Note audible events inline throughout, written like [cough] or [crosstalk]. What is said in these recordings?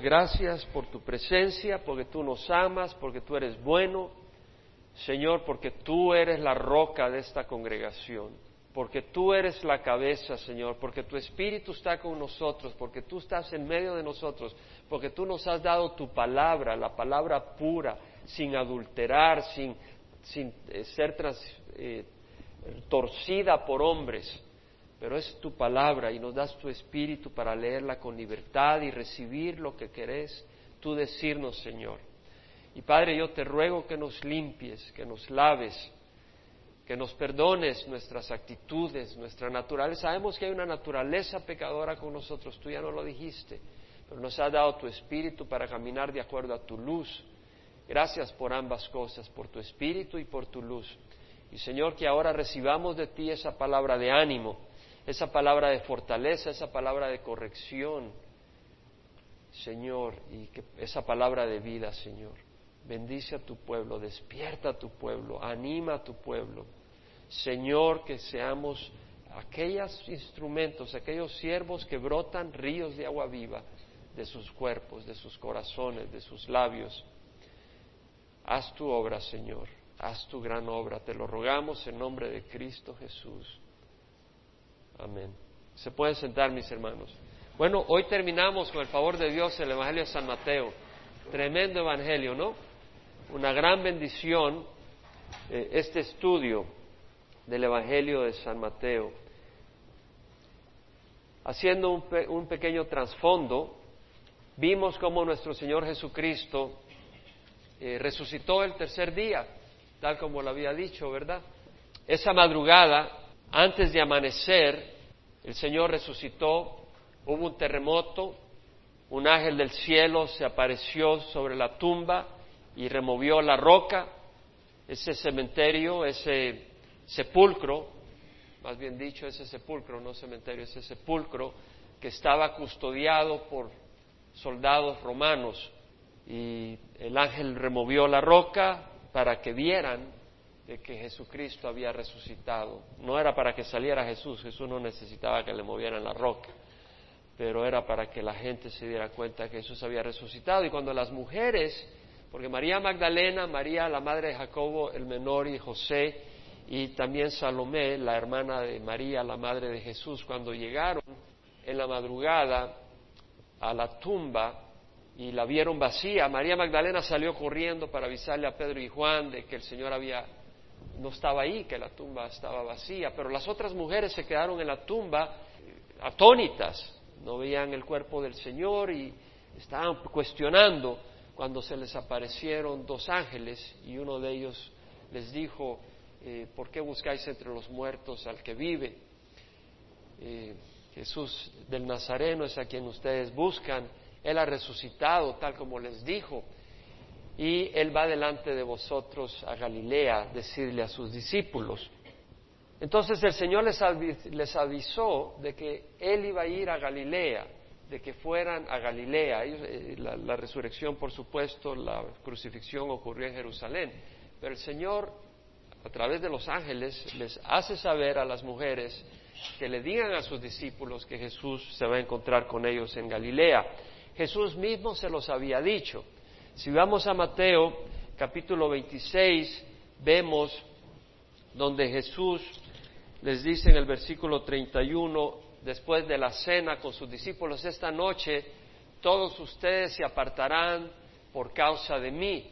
Gracias por tu presencia, porque tú nos amas, porque tú eres bueno, Señor, porque tú eres la roca de esta congregación, porque tú eres la cabeza, Señor, porque tu Espíritu está con nosotros, porque tú estás en medio de nosotros, porque tú nos has dado tu palabra, la palabra pura, sin adulterar, sin, eh, ser eh, torcida por hombres pero es tu palabra y nos das tu espíritu para leerla con libertad y recibir lo que querés tú decirnos, Señor. Y Padre, yo te ruego que nos limpies, que nos laves, que nos perdones nuestras actitudes, nuestra naturaleza. Sabemos que hay una naturaleza pecadora con nosotros, tú ya no lo dijiste, pero nos has dado tu espíritu para caminar de acuerdo a tu luz. Gracias por ambas cosas, por tu espíritu y por tu luz. Y Señor, que ahora recibamos de ti esa palabra de ánimo esa palabra de fortaleza, esa palabra de corrección, Señor, y que esa palabra de vida, Señor. Bendice a tu pueblo, despierta a tu pueblo, anima a tu pueblo. Señor, que seamos aquellos instrumentos, aquellos siervos que brotan ríos de agua viva de sus cuerpos, de sus corazones, de sus labios. Haz tu obra, Señor, haz tu gran obra, te lo rogamos en nombre de Cristo Jesús. Amén. Se pueden sentar, mis hermanos. Bueno, hoy terminamos con el favor de Dios el Evangelio de San Mateo. Tremendo Evangelio, ¿no? Una gran bendición eh, este estudio del Evangelio de San Mateo. Haciendo un, un pequeño trasfondo, vimos cómo nuestro Señor Jesucristo eh, resucitó el tercer día, tal como lo había dicho, ¿verdad? Esa madrugada antes de amanecer, el Señor resucitó, hubo un terremoto, un ángel del cielo se apareció sobre la tumba y removió la roca, ese cementerio, ese sepulcro, más bien dicho, ese sepulcro, no cementerio, ese sepulcro que estaba custodiado por soldados romanos. Y el ángel removió la roca para que vieran de que Jesucristo había resucitado. No era para que saliera Jesús, Jesús no necesitaba que le movieran la roca, pero era para que la gente se diera cuenta que Jesús había resucitado. Y cuando las mujeres, porque María Magdalena, María la madre de Jacobo el menor y José, y también Salomé, la hermana de María, la madre de Jesús, cuando llegaron en la madrugada a la tumba, y la vieron vacía. María Magdalena salió corriendo para avisarle a Pedro y Juan de que el Señor había no estaba ahí, que la tumba estaba vacía, pero las otras mujeres se quedaron en la tumba atónitas, no veían el cuerpo del Señor y estaban cuestionando cuando se les aparecieron dos ángeles y uno de ellos les dijo, eh, ¿por qué buscáis entre los muertos al que vive? Eh, Jesús del Nazareno es a quien ustedes buscan, Él ha resucitado tal como les dijo y Él va delante de vosotros a Galilea, decirle a sus discípulos. Entonces el Señor les, avisó de que Él iba a ir a Galilea, de que fueran a Galilea. Eh, la, resurrección, por supuesto, la crucifixión ocurrió en Jerusalén, pero el Señor, a través de los ángeles, les hace saber a las mujeres que le digan a sus discípulos que Jesús se va a encontrar con ellos en Galilea. Jesús mismo se los había dicho. Si vamos a Mateo capítulo 26, vemos donde Jesús les dice en el versículo 31, después de la cena con sus discípulos, esta noche todos ustedes se apartarán por causa de mí,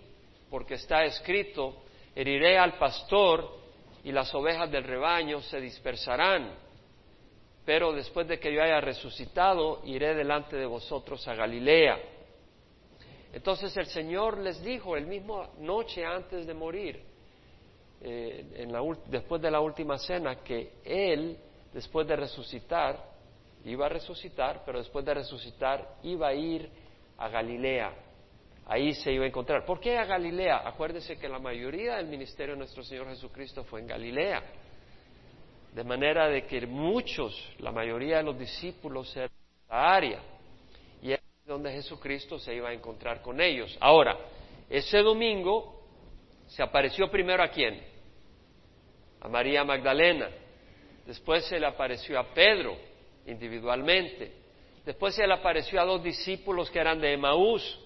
porque está escrito, heriré al pastor y las ovejas del rebaño se dispersarán, pero después de que yo haya resucitado, iré delante de vosotros a Galilea. Entonces el Señor les dijo el mismo noche antes de morir, eh, después de la última cena, que Él, después de resucitar, iba a resucitar, pero después de resucitar iba a ir a Galilea. Ahí se iba a encontrar. ¿Por qué a Galilea? Acuérdese que la mayoría del ministerio de nuestro Señor Jesucristo fue en Galilea. De manera de que muchos, la mayoría de los discípulos eran de área donde Jesucristo se iba a encontrar con ellos. Ahora, ese domingo se apareció primero a quién? A María Magdalena. Después se le apareció a Pedro individualmente. Después se le apareció a dos discípulos que eran de Emaús.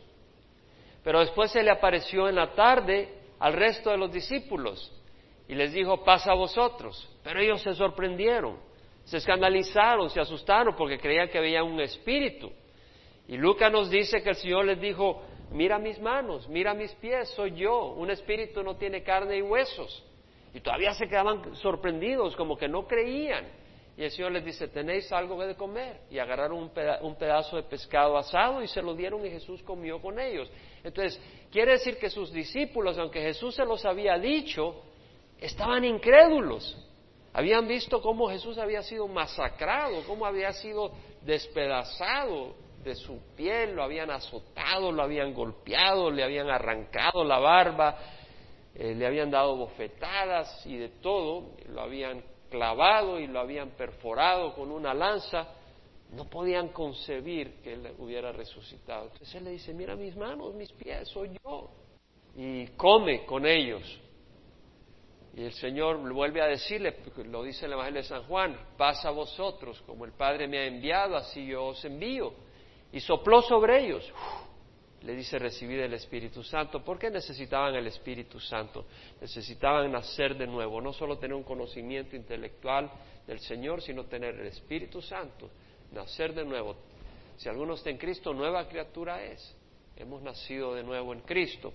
Pero después se le apareció en la tarde al resto de los discípulos y les dijo, pasa a vosotros. Pero ellos se sorprendieron, se escandalizaron, se asustaron porque creían que veían un espíritu. Y Lucas nos dice que el Señor les dijo, mira mis manos, mira mis pies, soy yo, un espíritu no tiene carne y huesos. Y todavía se quedaban sorprendidos, como que no creían. Y el Señor les dice, ¿tenéis algo de comer? Y agarraron un, pedazo de pescado asado y se lo dieron y Jesús comió con ellos. Entonces, quiere decir que sus discípulos, aunque Jesús se los había dicho, estaban incrédulos. Habían visto cómo Jesús había sido masacrado, cómo había sido despedazado de su piel, lo habían azotado, lo habían golpeado, le habían arrancado la barba, eh, le habían dado bofetadas y de todo, lo habían clavado y lo habían perforado con una lanza, no podían concebir que él hubiera resucitado. Entonces él le dice, mira mis manos, mis pies, soy yo. Y come con ellos. Y el Señor vuelve a decirle, lo dice el Evangelio de San Juan, pasa a vosotros, como el Padre me ha enviado, así yo os envío. Y sopló sobre ellos le dice recibir el Espíritu Santo. ¿Por qué necesitaban el Espíritu Santo? Necesitaban nacer de nuevo, no solo tener un conocimiento intelectual del Señor, sino tener el Espíritu Santo, nacer de nuevo. Si alguno está en Cristo, nueva criatura es. Hemos nacido de nuevo en Cristo.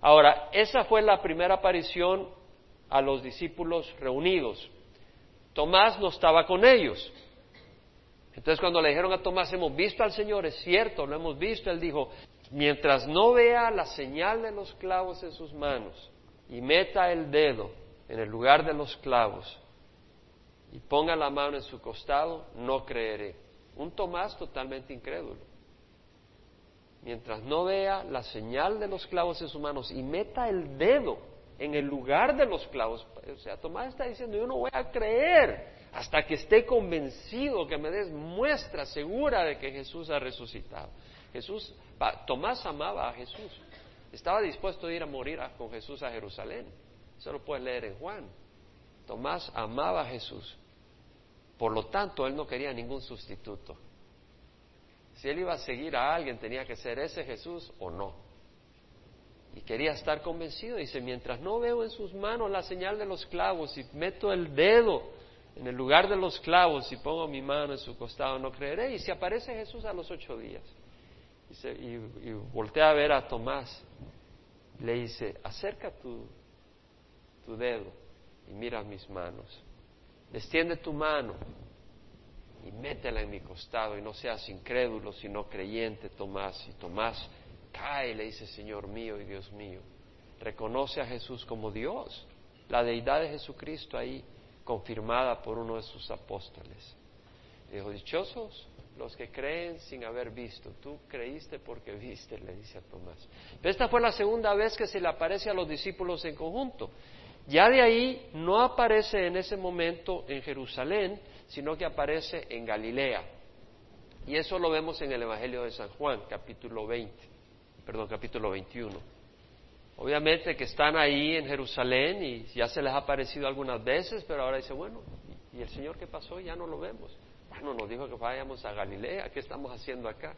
Ahora, esa fue la primera aparición a los discípulos reunidos. Tomás no estaba con ellos. Entonces cuando le dijeron a Tomás, hemos visto al Señor, es cierto, lo hemos visto, él dijo, mientras no vea la señal de los clavos en sus manos y meta el dedo en el lugar de los clavos y ponga la mano en su costado, no creeré. Un Tomás totalmente incrédulo. Mientras no vea la señal de los clavos en sus manos y meta el dedo en el lugar de los clavos, o sea, Tomás está diciendo, yo no voy a creer hasta que esté convencido, que me des muestra segura de que Jesús ha resucitado. Jesús, Tomás amaba a Jesús. Estaba dispuesto a ir a morir con Jesús a Jerusalén. Eso lo puedes leer en Juan. Tomás amaba a Jesús. Por lo tanto, él no quería ningún sustituto. Si él iba a seguir a alguien, tenía que ser ese Jesús o no. Y quería estar convencido. Dice, mientras no veo en sus manos la señal de los clavos y meto el dedo en el lugar de los clavos y pongo mi mano en su costado, no creeré. Y si aparece Jesús a los ocho días y, voltea a ver a Tomás, le dice, acerca tu, tu dedo y mira mis manos. Extiende tu mano y métela en mi costado y no seas incrédulo, sino creyente, Tomás. Y Tomás cae y le dice, Señor mío y Dios mío. Reconoce a Jesús como Dios, la deidad de Jesucristo ahí confirmada por uno de sus apóstoles. Dijo, dichosos los que creen sin haber visto. Tú creíste porque viste, le dice a Tomás. Esta fue la segunda vez que se le aparece a los discípulos en conjunto. Ya de ahí no aparece en ese momento en Jerusalén, sino que aparece en Galilea. Y eso lo vemos en el Evangelio de San Juan, capítulo 20, perdón, capítulo 21. Obviamente que están ahí en Jerusalén y ya se les ha aparecido algunas veces, pero ahora dice, bueno, ¿y el Señor qué pasó? Ya no lo vemos. Bueno, nos dijo que vayamos a Galilea, ¿qué estamos haciendo acá?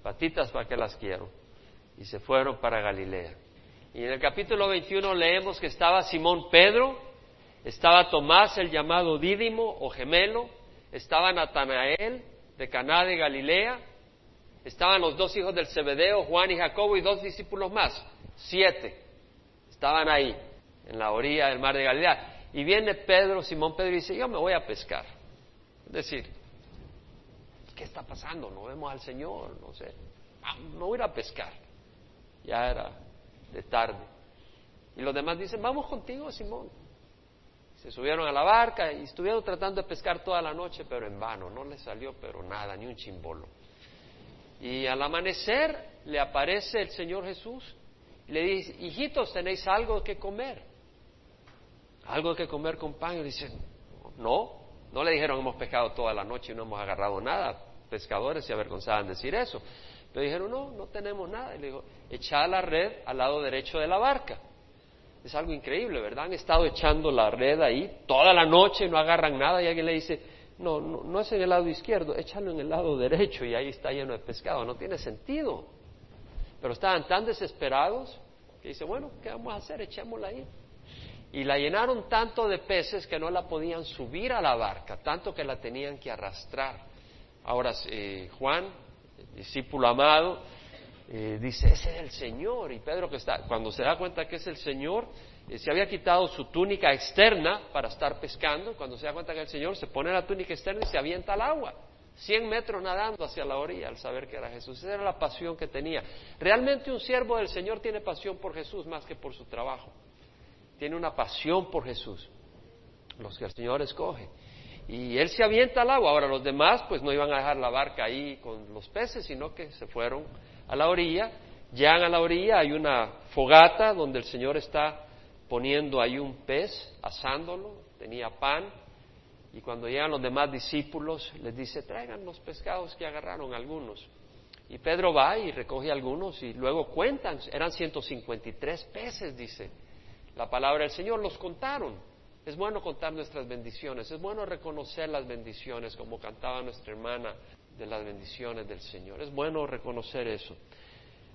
Patitas, ¿para qué las quiero? Y se fueron para Galilea. Y en el capítulo 21 leemos que estaba Simón Pedro, estaba Tomás el llamado Dídimo o gemelo, estaba Natanael de Caná de Galilea, estaban los dos hijos del Zebedeo, Juan y Jacobo y dos discípulos más, siete, estaban ahí, en la orilla del mar de Galilea. Y viene Pedro, Simón Pedro, y dice, yo me voy a pescar. Es decir, ¿qué está pasando? No vemos al Señor, no sé. Ah, no voy a ir a pescar. Ya era de tarde. Y los demás dicen, vamos contigo, Simón. Se subieron a la barca y estuvieron tratando de pescar toda la noche, pero en vano. No les salió, pero nada, ni un chimbolo. Y al amanecer le aparece el Señor Jesús y le dice, hijitos, ¿tenéis algo que comer? ¿Algo que comer con? Y dicen, no, no le dijeron hemos pescado toda la noche y no hemos agarrado nada. Pescadores se avergonzaban decir eso. Pero dijeron, no, no tenemos nada. Y le dijo, echad la red al lado derecho de la barca. Es algo increíble, ¿verdad? Han estado echando la red ahí toda la noche no agarran nada y alguien le dice, no, no, no es en el lado izquierdo, échalo en el lado derecho y ahí está lleno de pescado. No tiene sentido. Pero estaban tan desesperados que dice, bueno, ¿qué vamos a hacer? Echémosla ahí. Y la llenaron tanto de peces que no la podían subir a la barca, tanto que la tenían que arrastrar. Ahora, eh, Juan, discípulo amado, eh, dice, ese es el Señor. Y Pedro que está, cuando se da cuenta que es el Señor, se había quitado su túnica externa para estar pescando. Cuando se da cuenta que el Señor, se pone la túnica externa y se avienta al agua. Cien metros nadando hacia la orilla al saber que era Jesús. Esa era la pasión que tenía. Realmente un siervo del Señor tiene pasión por Jesús más que por su trabajo tiene una pasión por Jesús, los que el Señor escoge. Y él se avienta al agua. Ahora los demás pues no iban a dejar la barca ahí con los peces, sino que se fueron a la orilla. Llegan a la orilla, hay una fogata donde el Señor está poniendo ahí un pez, asándolo, tenía pan. Y cuando llegan los demás discípulos, les dice, traigan los pescados que agarraron algunos. Y Pedro va y recoge algunos y luego cuentan, eran 153 peces, dice la palabra del Señor, los contaron. Es bueno contar nuestras bendiciones, es bueno reconocer las bendiciones, como cantaba nuestra hermana de las bendiciones del Señor. Es bueno reconocer eso.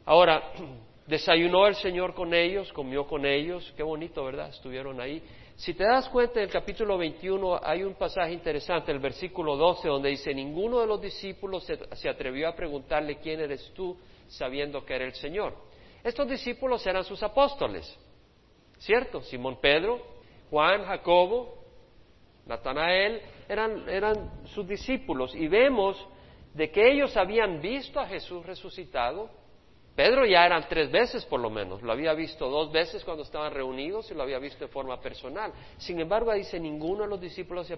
Ahora, [clears throat] desayunó el Señor con ellos, comió con ellos, qué bonito, ¿verdad? Estuvieron ahí. Si te das cuenta, en el capítulo 21 hay un pasaje interesante, el versículo 12, donde dice, ninguno de los discípulos se, atrevió a preguntarle quién eres tú, sabiendo que era el Señor. Estos discípulos eran sus apóstoles. ¿Cierto? Simón Pedro, Juan, Jacobo, Natanael, eran sus discípulos y vemos de que ellos habían visto a Jesús resucitado. Pedro ya eran tres veces por lo menos, lo había visto dos veces cuando estaban reunidos y lo había visto de forma personal. Sin embargo, dice, ninguno de los discípulos se,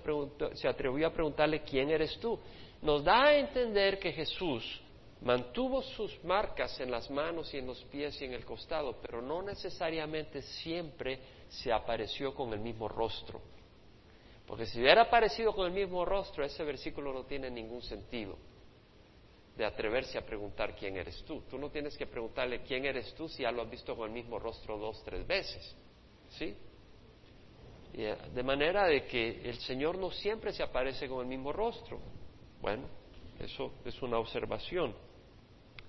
se atrevió a preguntarle, ¿quién eres tú? Nos da a entender que Jesús mantuvo sus marcas en las manos y en los pies y en el costado, pero no necesariamente siempre se apareció con el mismo rostro. Porque si hubiera aparecido con el mismo rostro, ese versículo no tiene ningún sentido de atreverse a preguntar quién eres tú. Tú no tienes que preguntarle quién eres tú si ya lo has visto con el mismo rostro dos, tres veces. ¿Sí? Eh, de manera de que el Señor no siempre se aparece con el mismo rostro. Bueno, eso es una observación.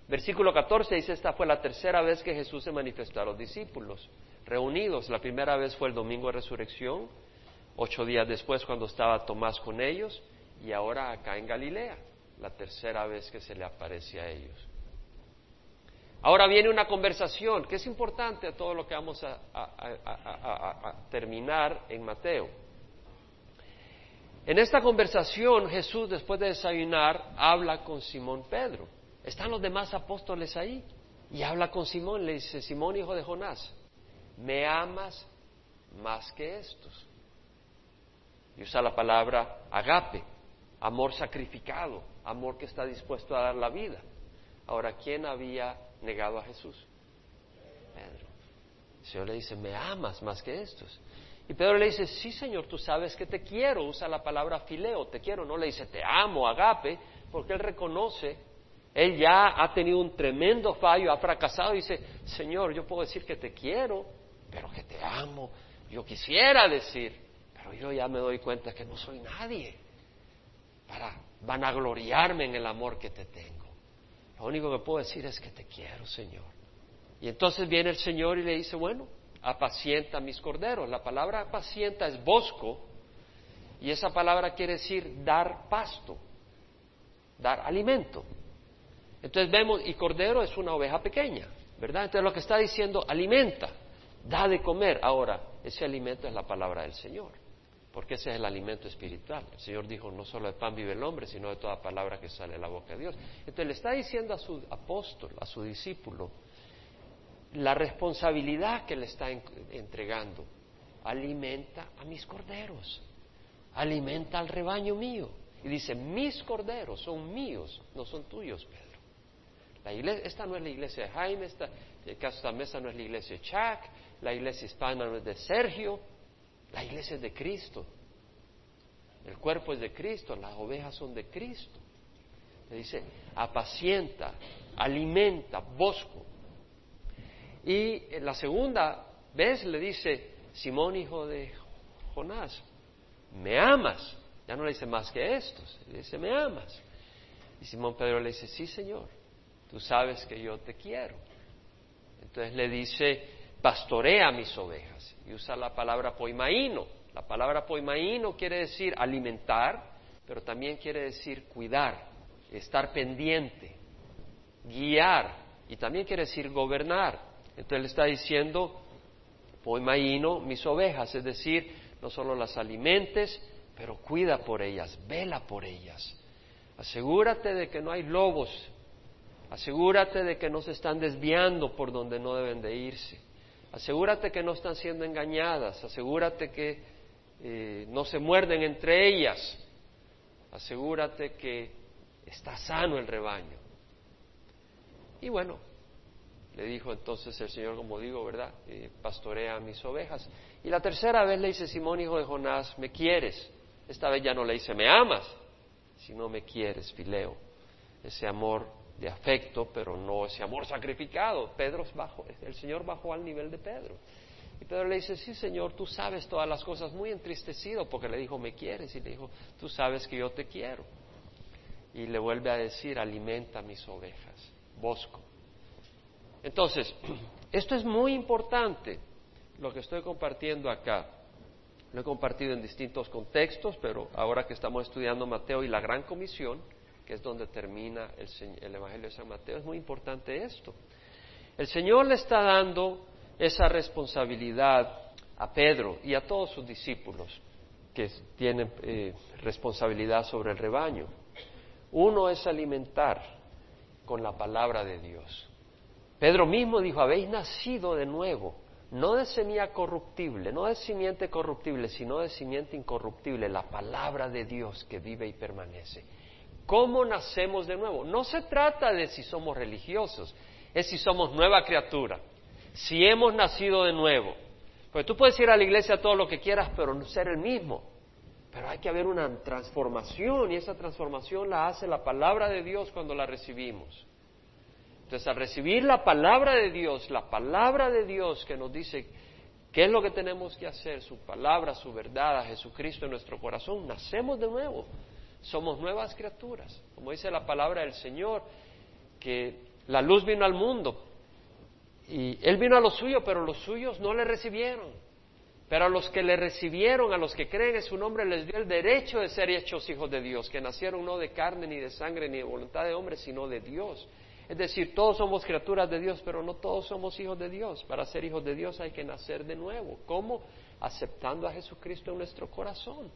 Versículo 14 dice, esta fue la tercera vez que Jesús se manifestó a los discípulos reunidos. La primera vez fue el domingo de resurrección, ocho días después cuando estaba Tomás con ellos, y ahora acá en Galilea, la tercera vez que se le aparece a ellos. Ahora viene una conversación que es importante a todo lo que vamos a, terminar en Mateo. En esta conversación Jesús, después de desayunar, habla con Simón Pedro. Están los demás apóstoles ahí. Y habla con Simón, le dice, Simón, hijo de Jonás, ¿me amas más que estos? Y usa la palabra agape, amor sacrificado, amor que está dispuesto a dar la vida. Ahora, ¿quién había negado a Jesús? Pedro. El Señor le dice, ¿me amas más que estos? Y Pedro le dice, sí, Señor, tú sabes que te quiero. Usa la palabra fileo, te quiero. No le dice, te amo, agape, porque él reconoce él ya ha tenido un tremendo fallo, ha fracasado dice, Señor, yo puedo decir que te quiero, pero que te amo. Yo quisiera decir, pero yo ya me doy cuenta que no soy nadie para vanagloriarme en el amor que te tengo. Lo único que puedo decir es que te quiero, Señor. Y entonces viene el Señor y le dice, bueno, apacienta mis corderos. La palabra apacienta es bosco y esa palabra quiere decir dar pasto, dar alimento. Entonces vemos, y cordero es una oveja pequeña, ¿verdad? Entonces lo que está diciendo, alimenta, da de comer. Ahora, ese alimento es la palabra del Señor, porque ese es el alimento espiritual. El Señor dijo, no solo de pan vive el hombre, sino de toda palabra que sale de la boca de Dios. Entonces le está diciendo a su apóstol, a su discípulo, la responsabilidad que le está entregando. Alimenta a mis corderos, alimenta al rebaño mío. Y dice, mis corderos son míos, no son tuyos, Pedro. Esta no es la iglesia de Jaime, esta, esta mesa no es la iglesia de Chuck, la iglesia hispana no es de Sergio, la iglesia es de Cristo. El cuerpo es de Cristo, las ovejas son de Cristo. Le dice, apacienta, alimenta, bosco. Y la segunda vez le dice, Simón hijo de Jonás, ¿me amas Ya no le dice más que estos, le dice, ¿me amas? Y Simón Pedro le dice, sí, Señor, tú sabes que yo te quiero. Entonces le dice, pastorea mis ovejas. Y usa la palabra poimaíno. La palabra poimaíno quiere decir alimentar, pero también quiere decir cuidar, estar pendiente, guiar, y también quiere decir gobernar. Entonces le está diciendo, poimaíno mis ovejas, es decir, no solo las alimentes, pero cuida por ellas, vela por ellas. Asegúrate de que no hay lobos, asegúrate de que no se están desviando por donde no deben de irse, asegúrate que no están siendo engañadas, asegúrate que eh, no se muerden entre ellas, asegúrate que está sano el rebaño. Y bueno, le dijo entonces el Señor, como digo, ¿verdad? Eh, pastorea a mis ovejas. Y la tercera vez le dice, Simón, hijo de Jonás, ¿me quieres? Esta vez ya no le dice, ¿me amas? Si no me quieres, Fileo. Ese amor de afecto, pero no ese amor sacrificado. Pedro bajó, el Señor bajó al nivel de Pedro. Y Pedro le dice, sí, Señor, tú sabes todas las cosas, muy entristecido porque le dijo, ¿me quieres? Y le dijo, tú sabes que yo te quiero. Y le vuelve a decir, alimenta mis ovejas, bosco. Entonces, [clears throat] esto es muy importante, lo que estoy compartiendo acá. Lo he compartido en distintos contextos, pero ahora que estamos estudiando Mateo y la Gran Comisión, que es donde termina el, Evangelio de San Mateo, es muy importante esto. El Señor le está dando esa responsabilidad a Pedro y a todos sus discípulos que tienen eh, responsabilidad sobre el rebaño. Uno es alimentar con la palabra de Dios. Pedro mismo dijo, habéis nacido de nuevo, no de semilla corruptible, no de simiente corruptible, sino de simiente incorruptible, la palabra de Dios que vive y permanece. ¿Cómo nacemos de nuevo? No se trata de si somos religiosos, es si somos nueva criatura, si hemos nacido de nuevo. Porque tú puedes ir a la iglesia todo lo que quieras, pero no ser el mismo. Pero hay que haber una transformación y esa transformación la hace la palabra de Dios cuando la recibimos. Entonces, al recibir la palabra de Dios, la palabra de Dios que nos dice qué es lo que tenemos que hacer, su palabra, su verdad, a Jesucristo en nuestro corazón, nacemos de nuevo. Somos nuevas criaturas. Como dice la palabra del Señor, que la luz vino al mundo. Y Él vino a los suyos, pero los suyos no le recibieron. Pero a los que le recibieron, a los que creen en su nombre, les dio el derecho de ser hechos hijos de Dios, que nacieron no de carne, ni de sangre, ni de voluntad de hombre, sino de Dios. Es decir, todos somos criaturas de Dios, pero no todos somos hijos de Dios. Para ser hijos de Dios hay que nacer de nuevo. ¿Cómo? Aceptando a Jesucristo en nuestro corazón,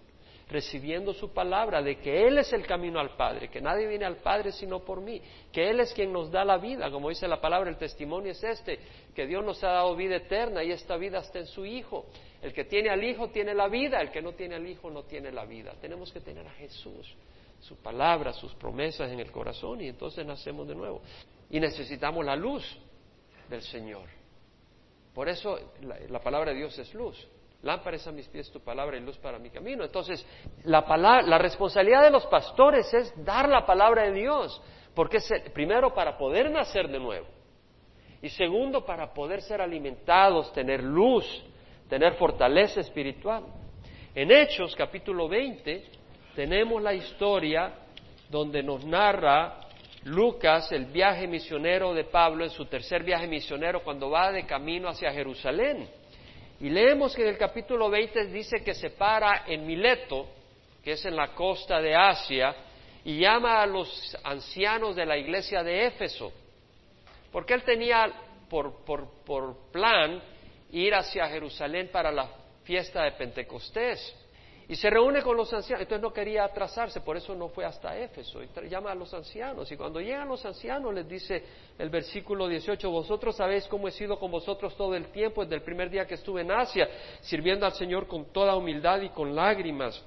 recibiendo su palabra de que Él es el camino al Padre, que nadie viene al Padre sino por mí, que Él es quien nos da la vida, como dice la palabra, el testimonio es este, que Dios nos ha dado vida eterna y esta vida está en su Hijo. El que tiene al Hijo tiene la vida, el que no tiene al Hijo no tiene la vida. Tenemos que tener a Jesús su palabra, sus promesas en el corazón y entonces nacemos de nuevo. Y necesitamos la luz del Señor. Por eso la, palabra de Dios es luz. Lámparas a mis pies tu palabra y luz para mi camino. Entonces, la, la responsabilidad de los pastores es dar la palabra de Dios, porque es primero para poder nacer de nuevo y segundo para poder ser alimentados, tener luz, tener fortaleza espiritual. En Hechos capítulo 20 tenemos la historia donde nos narra Lucas el viaje misionero de Pablo en su tercer viaje misionero cuando va de camino hacia Jerusalén. Y leemos que en el capítulo 20 dice que se para en Mileto, que es en la costa de Asia, y llama a los ancianos de la iglesia de Éfeso, porque él tenía por, por, por plan ir hacia Jerusalén para la fiesta de Pentecostés. Y se reúne con los ancianos, entonces no quería atrasarse, por eso no fue hasta Éfeso, y llama a los ancianos, y cuando llegan los ancianos les dice el versículo 18, vosotros sabéis cómo he sido con vosotros todo el tiempo, desde el primer día que estuve en Asia, sirviendo al Señor con toda humildad y con lágrimas.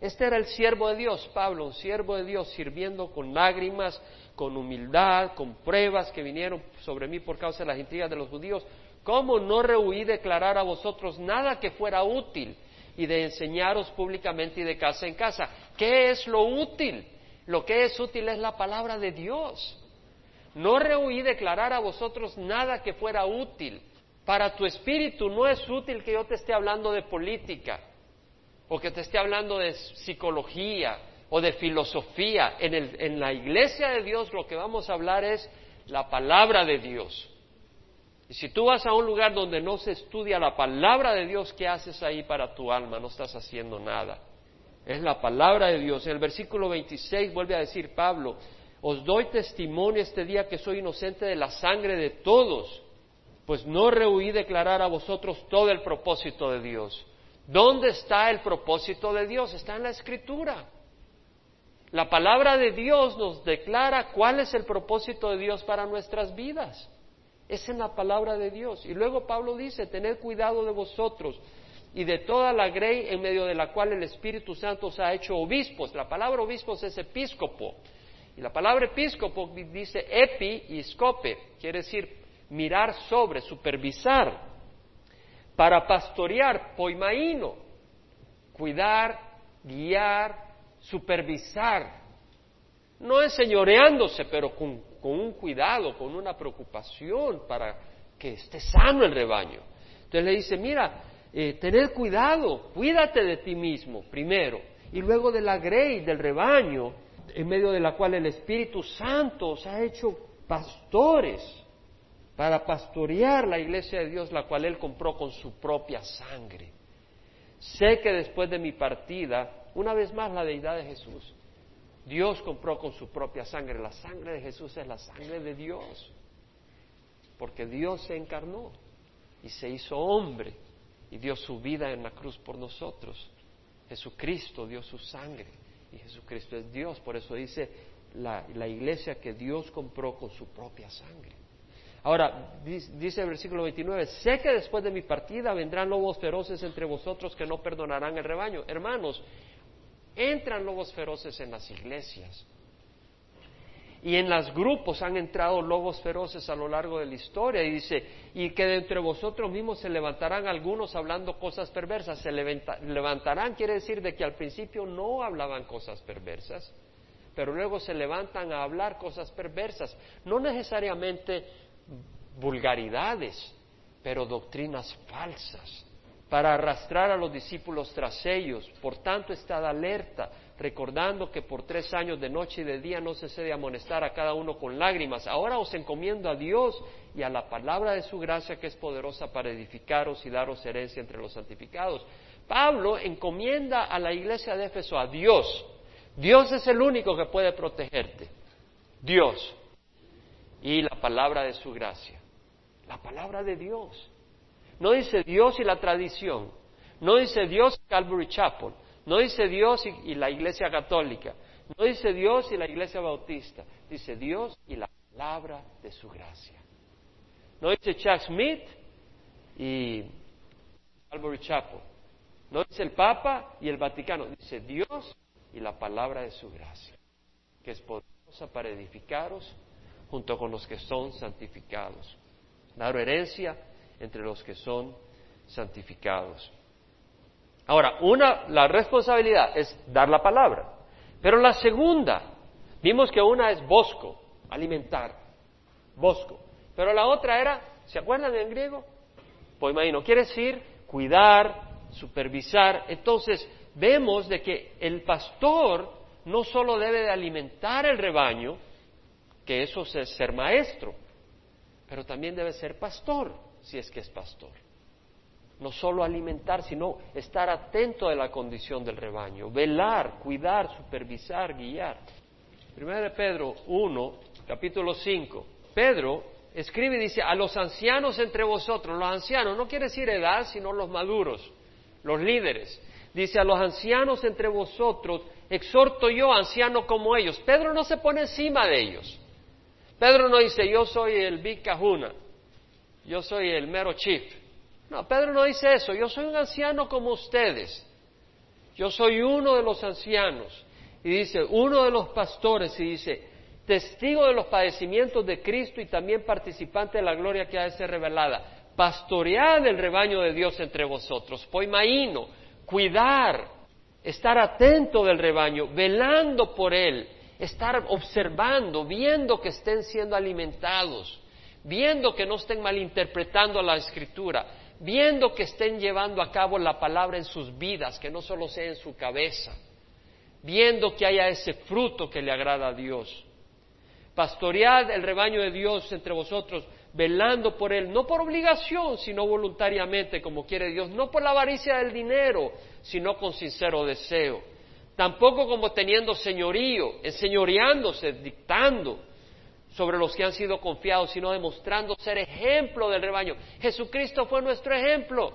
Este era el siervo de Dios, Pablo, un siervo de Dios, sirviendo con lágrimas, con humildad, con pruebas que vinieron sobre mí por causa de las intrigas de los judíos. ¿Cómo no rehuí declarar a vosotros nada que fuera útil? Y de enseñaros públicamente y de casa en casa. ¿Qué es lo útil? Lo que es útil es la palabra de Dios. No rehuí declarar a vosotros nada que fuera útil. Para tu espíritu no es útil que yo te esté hablando de política. o que te esté hablando de psicología o de filosofía. En, el, en la iglesia de Dios lo que vamos a hablar es la palabra de Dios. Y si tú vas a un lugar donde no se estudia la palabra de Dios, ¿qué haces ahí para tu alma? No estás haciendo nada. Es la palabra de Dios. En el versículo 26 vuelve a decir Pablo, os doy testimonio este día que soy inocente de la sangre de todos, pues no rehuí declarar a vosotros todo el propósito de Dios. ¿Dónde está el propósito de Dios? Está en la Escritura. La palabra de Dios nos declara cuál es el propósito de Dios para nuestras vidas. Es en la palabra de Dios. Y luego Pablo dice, tened cuidado de vosotros y de toda la grey en medio de la cual el Espíritu Santo os ha hecho obispos. La palabra obispos es episcopo. Y la palabra episcopo dice epi y scope, quiere decir mirar sobre, supervisar, para pastorear, poimaíno, cuidar, guiar, supervisar, no enseñoreándose, pero con, un cuidado, con una preocupación para que esté sano el rebaño. Entonces le dice, mira, eh, tened cuidado, cuídate de ti mismo primero, y luego de la grey, del rebaño, en medio de la cual el Espíritu Santo os ha hecho pastores para pastorear la iglesia de Dios, la cual Él compró con su propia sangre. Sé que después de mi partida, una vez más la deidad de Jesús, Dios compró con su propia sangre. La sangre de Jesús es la sangre de Dios. Porque Dios se encarnó y se hizo hombre y dio su vida en la cruz por nosotros. Jesucristo dio su sangre y Jesucristo es Dios. Por eso dice la, iglesia que Dios compró con su propia sangre. Ahora, dice el versículo 29, sé que después de mi partida vendrán lobos feroces entre vosotros que no perdonarán el rebaño. Hermanos, entran lobos feroces en las iglesias. Y en los grupos han entrado lobos feroces a lo largo de la historia. Y dice, y que de entre vosotros mismos se levantarán algunos hablando cosas perversas. Se levantarán quiere decir de que al principio no hablaban cosas perversas, pero luego se levantan a hablar cosas perversas. No necesariamente vulgaridades, pero doctrinas falsas para arrastrar a los discípulos tras ellos. Por tanto, estad alerta, recordando que por tres años de noche y de día no cesé de amonestar a cada uno con lágrimas. Ahora os encomiendo a Dios y a la palabra de su gracia que es poderosa para edificaros y daros herencia entre los santificados. Pablo encomienda a la iglesia de Éfeso a Dios. Dios es el único que puede protegerte. Dios. Y la palabra de su gracia. La palabra de Dios. No dice Dios y la tradición. No dice Dios y Calvary Chapel. No dice Dios y, la Iglesia Católica. No dice Dios y la Iglesia Bautista. Dice Dios y la palabra de su gracia. No dice Chuck Smith y Calvary Chapel. No dice el Papa y el Vaticano. Dice Dios y la palabra de su gracia, que es poderosa para edificaros junto con los que son santificados. Dar herencia entre los que son santificados. Ahora, una, la responsabilidad es dar la palabra, pero la segunda, vimos que una es bosco, alimentar, bosco, pero la otra era, ¿se acuerdan en griego? Pues imagino, quiere decir cuidar, supervisar. Entonces, vemos de que el pastor no solo debe de alimentar el rebaño, que eso es ser maestro, pero también debe ser pastor si es que es pastor. No solo alimentar, sino estar atento a la condición del rebaño, velar, cuidar, supervisar, guiar. Primero Pedro 1, capítulo 5. Pedro escribe y dice, a los ancianos entre vosotros, los ancianos no quiere decir edad, sino los maduros, los líderes. Dice, a los ancianos entre vosotros, exhorto yo, anciano como ellos. Pedro no se pone encima de ellos. Pedro no dice, yo soy el Big Kahuna yo soy el mero chief. No, Pedro no dice eso, yo soy un anciano como ustedes. Yo soy uno de los ancianos. Y dice, uno de los pastores, y dice, testigo de los padecimientos de Cristo y también participante de la gloria que ha de ser revelada. Pastorear el rebaño de Dios entre vosotros. Poimaíno, cuidar, estar atento del rebaño, velando por él, estar observando, viendo que estén siendo alimentados viendo que no estén malinterpretando la escritura, viendo que estén llevando a cabo la palabra en sus vidas, que no solo sea en su cabeza, viendo que haya ese fruto que le agrada a Dios. Pastoread el rebaño de Dios entre vosotros, velando por él, no por obligación, sino voluntariamente, como quiere Dios, no por la avaricia del dinero, sino con sincero deseo. Tampoco como teniendo señorío, enseñoreándose, dictando sobre los que han sido confiados, sino demostrando ser ejemplo del rebaño. Jesucristo fue nuestro ejemplo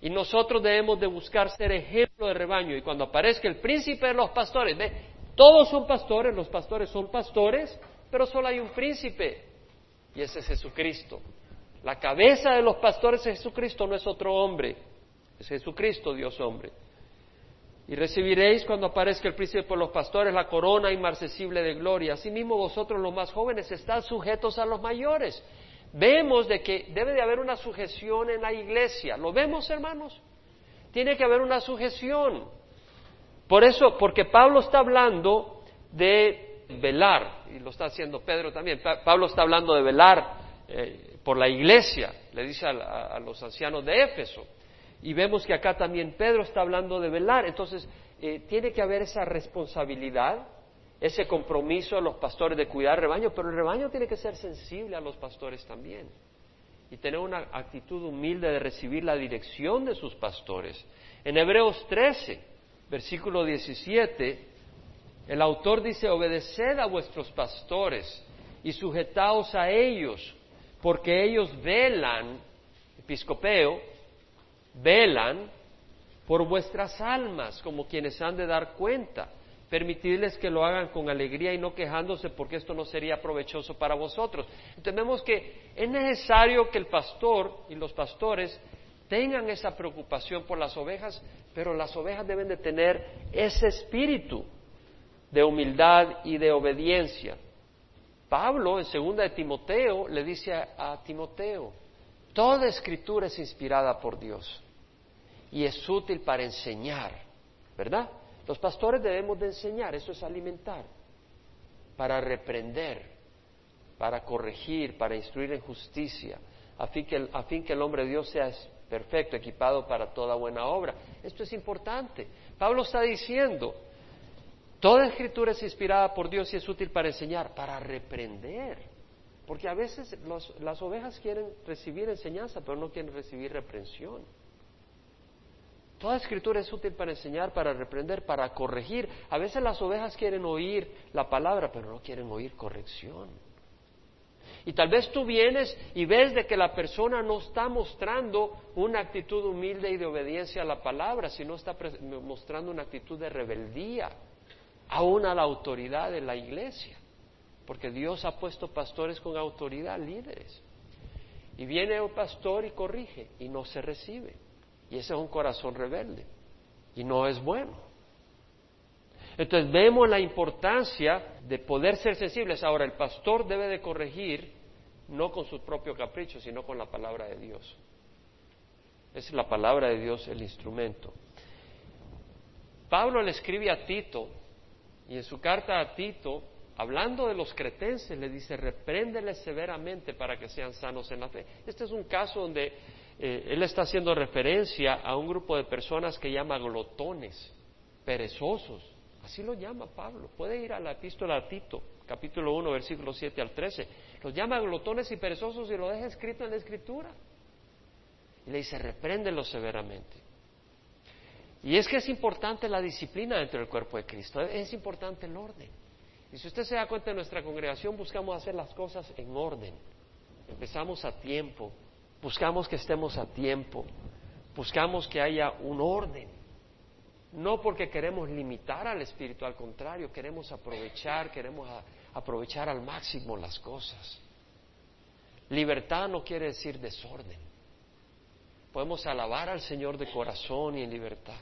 y nosotros debemos de buscar ser ejemplo del rebaño. Y cuando aparezca el príncipe de los pastores, ve, todos son pastores, los pastores son pastores, pero solo hay un príncipe y ese es Jesucristo. La cabeza de los pastores es Jesucristo, no es otro hombre, es Jesucristo, Dios hombre. Y recibiréis cuando aparezca el príncipe por los pastores la corona inmarcesible de gloria. Asimismo vosotros los más jóvenes están sujetos a los mayores. Vemos de que debe de haber una sujeción en la iglesia. ¿Lo vemos, hermanos? Tiene que haber una sujeción. Por eso, porque Pablo está hablando de velar, y lo está haciendo Pedro también. Pablo está hablando de velar eh, por la iglesia, le dice a, los ancianos de Éfeso. Y vemos que acá también Pedro está hablando de velar. Entonces, eh, tiene que haber esa responsabilidad, ese compromiso de los pastores de cuidar el rebaño, pero el rebaño tiene que ser sensible a los pastores también. Y tener una actitud humilde de recibir la dirección de sus pastores. En Hebreos 13, versículo 17, el autor dice, obedeced a vuestros pastores y sujetaos a ellos, porque ellos velan, episcopeo, velan por vuestras almas, como quienes han de dar cuenta. Permitidles que lo hagan con alegría y no quejándose, porque esto no sería provechoso para vosotros. Entendemos que es necesario que el pastor y los pastores tengan esa preocupación por las ovejas, pero las ovejas deben de tener ese espíritu de humildad y de obediencia. Pablo, en segunda de Timoteo, le dice a, Timoteo, toda escritura es inspirada por Dios y es útil para enseñar, ¿verdad? Los pastores debemos de enseñar, eso es alimentar, para reprender, para corregir, para instruir en justicia, a fin que, a fin que el hombre de Dios sea perfecto, equipado para toda buena obra. Esto es importante. Pablo está diciendo, Toda escritura es inspirada por Dios y es útil para enseñar, para reprender. Porque a veces las ovejas quieren recibir enseñanza, pero no quieren recibir reprensión. Toda escritura es útil para enseñar, para reprender, para corregir. A veces las ovejas quieren oír la palabra, pero no quieren oír corrección. Y tal vez tú vienes y ves de que la persona no está mostrando una actitud humilde y de obediencia a la palabra, sino está mostrando una actitud de rebeldía aún a la autoridad de la iglesia, porque Dios ha puesto pastores con autoridad, líderes. Y viene un pastor y corrige y no se recibe. Y ese es un corazón rebelde y no es bueno. Entonces vemos la importancia de poder ser sensibles. Ahora, el pastor debe de corregir no con su propio capricho, sino con la palabra de Dios. Es la palabra de Dios el instrumento. Pablo le escribe a Tito y en su carta a Tito, hablando de los cretenses, le dice, repréndeles severamente para que sean sanos en la fe. Este es un caso donde eh, él está haciendo referencia a un grupo de personas que llama glotones, perezosos. Así lo llama Pablo. Puede ir a la epístola a Tito, capítulo 1, versículos 7 al 13. Los llama glotones y perezosos y lo deja escrito en la escritura. Y le dice, repréndelos severamente. Y es que es importante la disciplina dentro del cuerpo de Cristo, es importante el orden. Y si usted se da cuenta en nuestra congregación, buscamos hacer las cosas en orden. Empezamos a tiempo, buscamos que estemos a tiempo, buscamos que haya un orden. No porque queremos limitar al espíritu, al contrario, queremos aprovechar, queremos aprovechar al máximo las cosas. Libertad no quiere decir desorden. Podemos alabar al Señor de corazón y en libertad.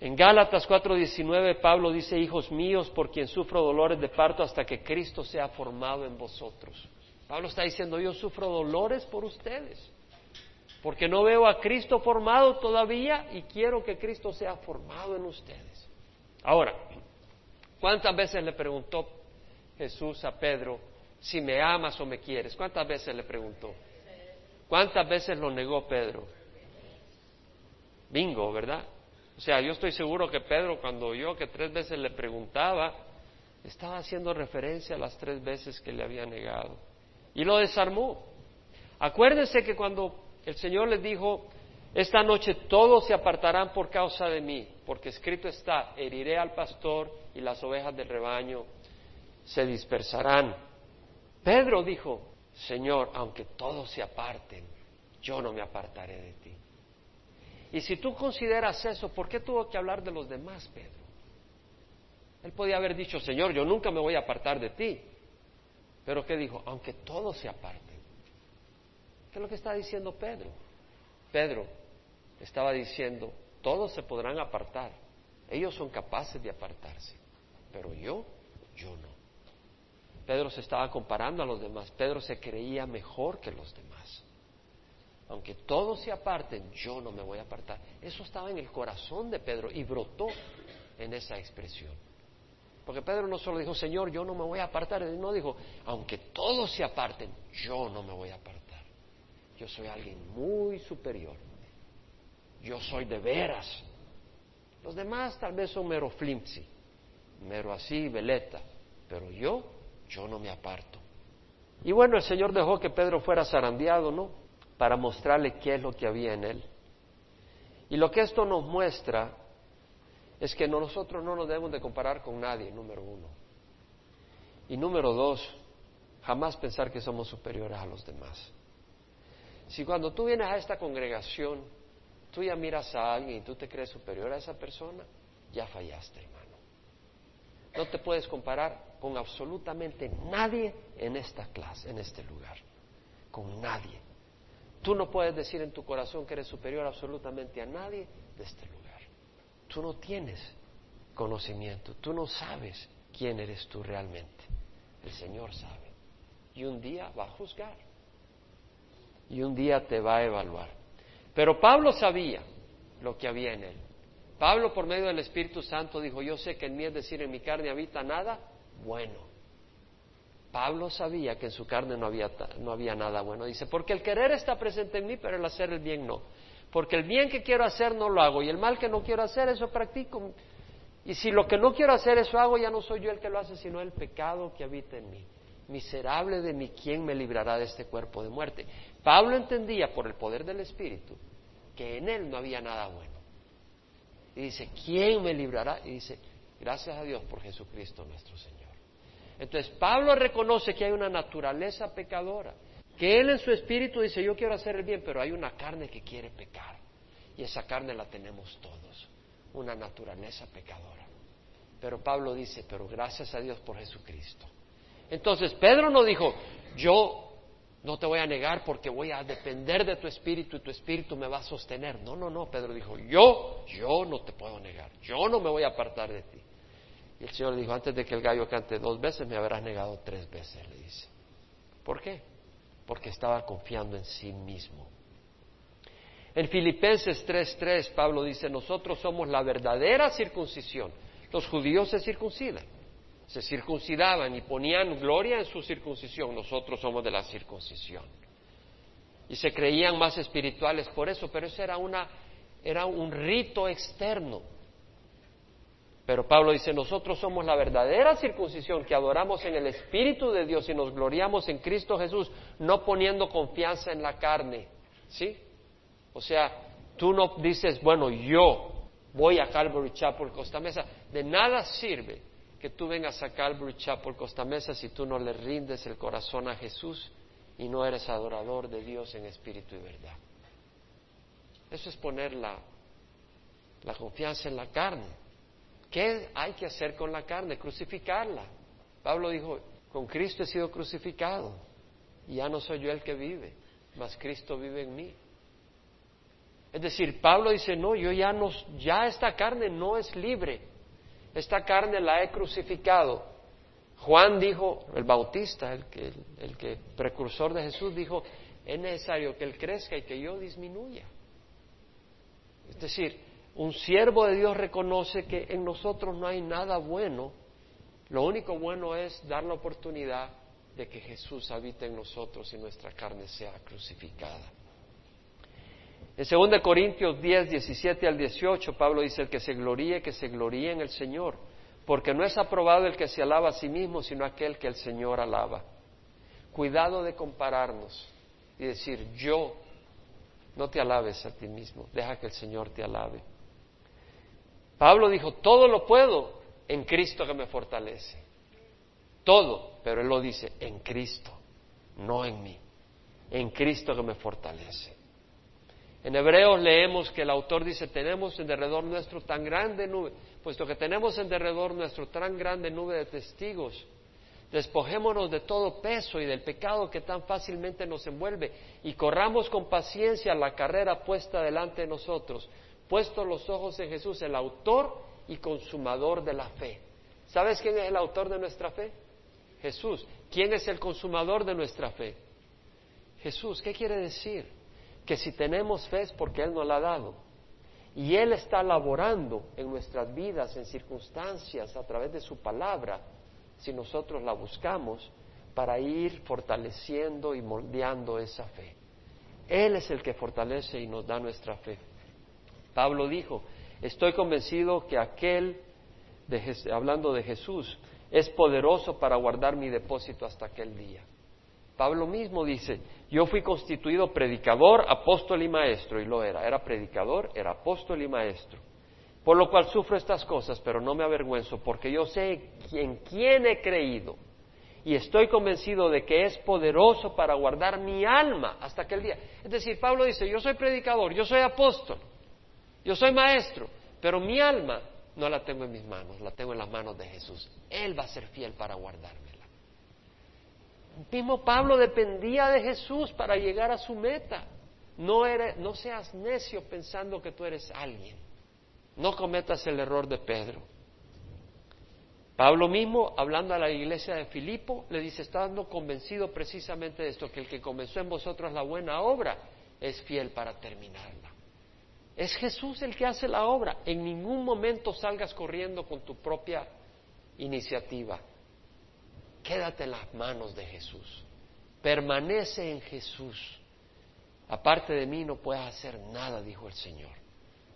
En Gálatas 4:19 Pablo dice, hijos míos, por quien sufro dolores de parto hasta que Cristo sea formado en vosotros. Pablo está diciendo, yo sufro dolores por ustedes, porque no veo a Cristo formado todavía y quiero que Cristo sea formado en ustedes. Ahora, ¿cuántas veces le preguntó Jesús a Pedro, si me amas o me quieres? ¿Cuántas veces le preguntó? ¿Cuántas veces lo negó Pedro? Bingo, ¿verdad? O sea, yo estoy seguro que Pedro, cuando yo que tres veces le preguntaba, estaba haciendo referencia a las tres veces que le había negado. Y lo desarmó. Acuérdense que cuando el Señor les dijo, esta noche todos se apartarán por causa de mí, porque escrito está, heriré al pastor y las ovejas del rebaño se dispersarán. Pedro dijo, Señor, aunque todos se aparten, yo no me apartaré de ti. Y si tú consideras eso, ¿por qué tuvo que hablar de los demás, Pedro? Él podía haber dicho, Señor, yo nunca me voy a apartar de ti. Pero ¿qué dijo? Aunque todos se aparten. ¿Qué es lo que está diciendo Pedro? Pedro estaba diciendo, todos se podrán apartar. Ellos son capaces de apartarse. Pero yo, yo no. Pedro se estaba comparando a los demás. Pedro se creía mejor que los demás aunque todos se aparten, yo no me voy a apartar. Eso estaba en el corazón de Pedro y brotó en esa expresión. Porque Pedro no solo dijo, Señor, yo no me voy a apartar, no dijo, aunque todos se aparten, yo no me voy a apartar. Yo soy alguien muy superior. Yo soy de veras. Los demás tal vez son mero flimsy, mero así, veleta, pero yo, yo no me aparto. Y bueno, el Señor dejó que Pedro fuera zarandeado, ¿no? Para mostrarle qué es lo que había en él. Y lo que esto nos muestra es que nosotros no nos debemos de comparar con nadie, número uno. Y número dos, jamás pensar que somos superiores a los demás. Si cuando tú vienes a esta congregación, tú ya miras a alguien y tú te crees superior a esa persona, ya fallaste, hermano. No te puedes comparar con absolutamente nadie en esta clase, en este lugar. Con nadie. Tú no puedes decir en tu corazón que eres superior absolutamente a nadie de este lugar. Tú no tienes conocimiento, tú no sabes quién eres tú realmente. El Señor sabe. Y un día va a juzgar. Y un día te va a evaluar. Pero Pablo sabía lo que había en él. Pablo por medio del Espíritu Santo dijo, yo sé que en mí es decir, en mi carne habita nada bueno. Pablo sabía que en su carne no había, no había nada bueno. Dice, porque el querer está presente en mí, pero el hacer el bien no. Porque el bien que quiero hacer no lo hago y el mal que no quiero hacer, eso practico. Y si lo que no quiero hacer, eso hago, ya no soy yo el que lo hace, sino el pecado que habita en mí. Miserable de mí, ¿quién me librará de este cuerpo de muerte? Pablo entendía por el poder del Espíritu que en él no había nada bueno. Y dice, ¿quién me librará? Y dice, gracias a Dios por Jesucristo nuestro Señor. Entonces Pablo reconoce que hay una naturaleza pecadora, que él en su espíritu dice, yo quiero hacer el bien, pero hay una carne que quiere pecar. Y esa carne la tenemos todos, una naturaleza pecadora. Pero Pablo dice, pero gracias a Dios por Jesucristo. Entonces Pedro no dijo, yo no te voy a negar porque voy a depender de tu espíritu y tu espíritu me va a sostener. No, no, no, Pedro dijo, yo, yo no te puedo negar, yo no me voy a apartar de ti. Y el Señor le dijo, antes de que el gallo cante dos veces, me habrás negado tres veces, le dice. ¿Por qué? Porque estaba confiando en sí mismo. En Filipenses 3:3 Pablo dice, nosotros somos la verdadera circuncisión. Los judíos se circuncidan, se circuncidaban y ponían gloria en su circuncisión. Nosotros somos de la circuncisión. Y se creían más espirituales por eso, pero eso era, una, era un rito externo pero Pablo dice, nosotros somos la verdadera circuncisión que adoramos en el Espíritu de Dios y nos gloriamos en Cristo Jesús, no poniendo confianza en la carne. ¿Sí? O sea, tú no dices, bueno, yo voy a Calvary Chapel Costa Mesa. De nada sirve que tú vengas a Calvary Chapel Costa Mesa si tú no le rindes el corazón a Jesús y no eres adorador de Dios en espíritu y verdad. Eso es poner la, la confianza en la carne. ¿Qué hay que hacer con la carne? Crucificarla. Pablo dijo, con Cristo he sido crucificado y ya no soy yo el que vive, mas Cristo vive en mí. Es decir, Pablo dice, no, yo ya no, ya esta carne no es libre, esta carne la he crucificado. Juan dijo, el bautista, el que, el que precursor de Jesús, dijo, es necesario que Él crezca y que yo disminuya. Es decir, un siervo de Dios reconoce que en nosotros no hay nada bueno, lo único bueno es dar la oportunidad de que Jesús habite en nosotros y nuestra carne sea crucificada. En 2 Corintios 10, 17 al 18, Pablo dice, el que se gloríe, que se gloríe en el Señor, porque no es aprobado el que se alaba a sí mismo, sino aquel que el Señor alaba. Cuidado de compararnos y decir, yo, no te alabes a ti mismo, deja que el Señor te alabe. Pablo dijo, todo lo puedo en Cristo que me fortalece. Todo, pero él lo dice, en Cristo, no en mí, en Cristo que me fortalece. En Hebreos leemos que el autor dice, tenemos en derredor nuestro tan grande nube, puesto que tenemos en derredor nuestro tan grande nube de testigos, despojémonos de todo peso y del pecado que tan fácilmente nos envuelve y corramos con paciencia la carrera puesta delante de nosotros, puestos los ojos en Jesús, el autor y consumador de la fe. ¿Sabes quién es el autor de nuestra fe? Jesús. ¿Quién es el consumador de nuestra fe? Jesús. ¿Qué quiere decir? Que si tenemos fe es porque Él nos la ha dado. Y Él está laborando en nuestras vidas, en circunstancias, a través de su palabra, si nosotros la buscamos, para ir fortaleciendo y moldeando esa fe. Él es el que fortalece y nos da nuestra fe. Pablo dijo, estoy convencido que aquel, hablando de Jesús, es poderoso para guardar mi depósito hasta aquel día. Pablo mismo dice, yo fui constituido predicador, apóstol y maestro, y lo era. Era predicador, era apóstol y maestro. Por lo cual sufro estas cosas, pero no me avergüenzo, porque yo sé en quién he creído. Y estoy convencido de que es poderoso para guardar mi alma hasta aquel día. Es decir, Pablo dice, yo soy predicador, yo soy apóstol, yo soy maestro, pero mi alma no la tengo en mis manos, la tengo en las manos de Jesús. Él va a ser fiel para guardármela. El mismo Pablo dependía de Jesús para llegar a su meta. No, no seas necio pensando que tú eres alguien. No cometas el error de Pedro. Pablo mismo, hablando a la iglesia de Filipo, le dice, estando convencido precisamente de esto, que el que comenzó en vosotros la buena obra es fiel para terminarla. Es Jesús el que hace la obra. En ningún momento salgas corriendo con tu propia iniciativa. Quédate en las manos de Jesús. Permanece en Jesús. Aparte de mí no puedes hacer nada, dijo el Señor.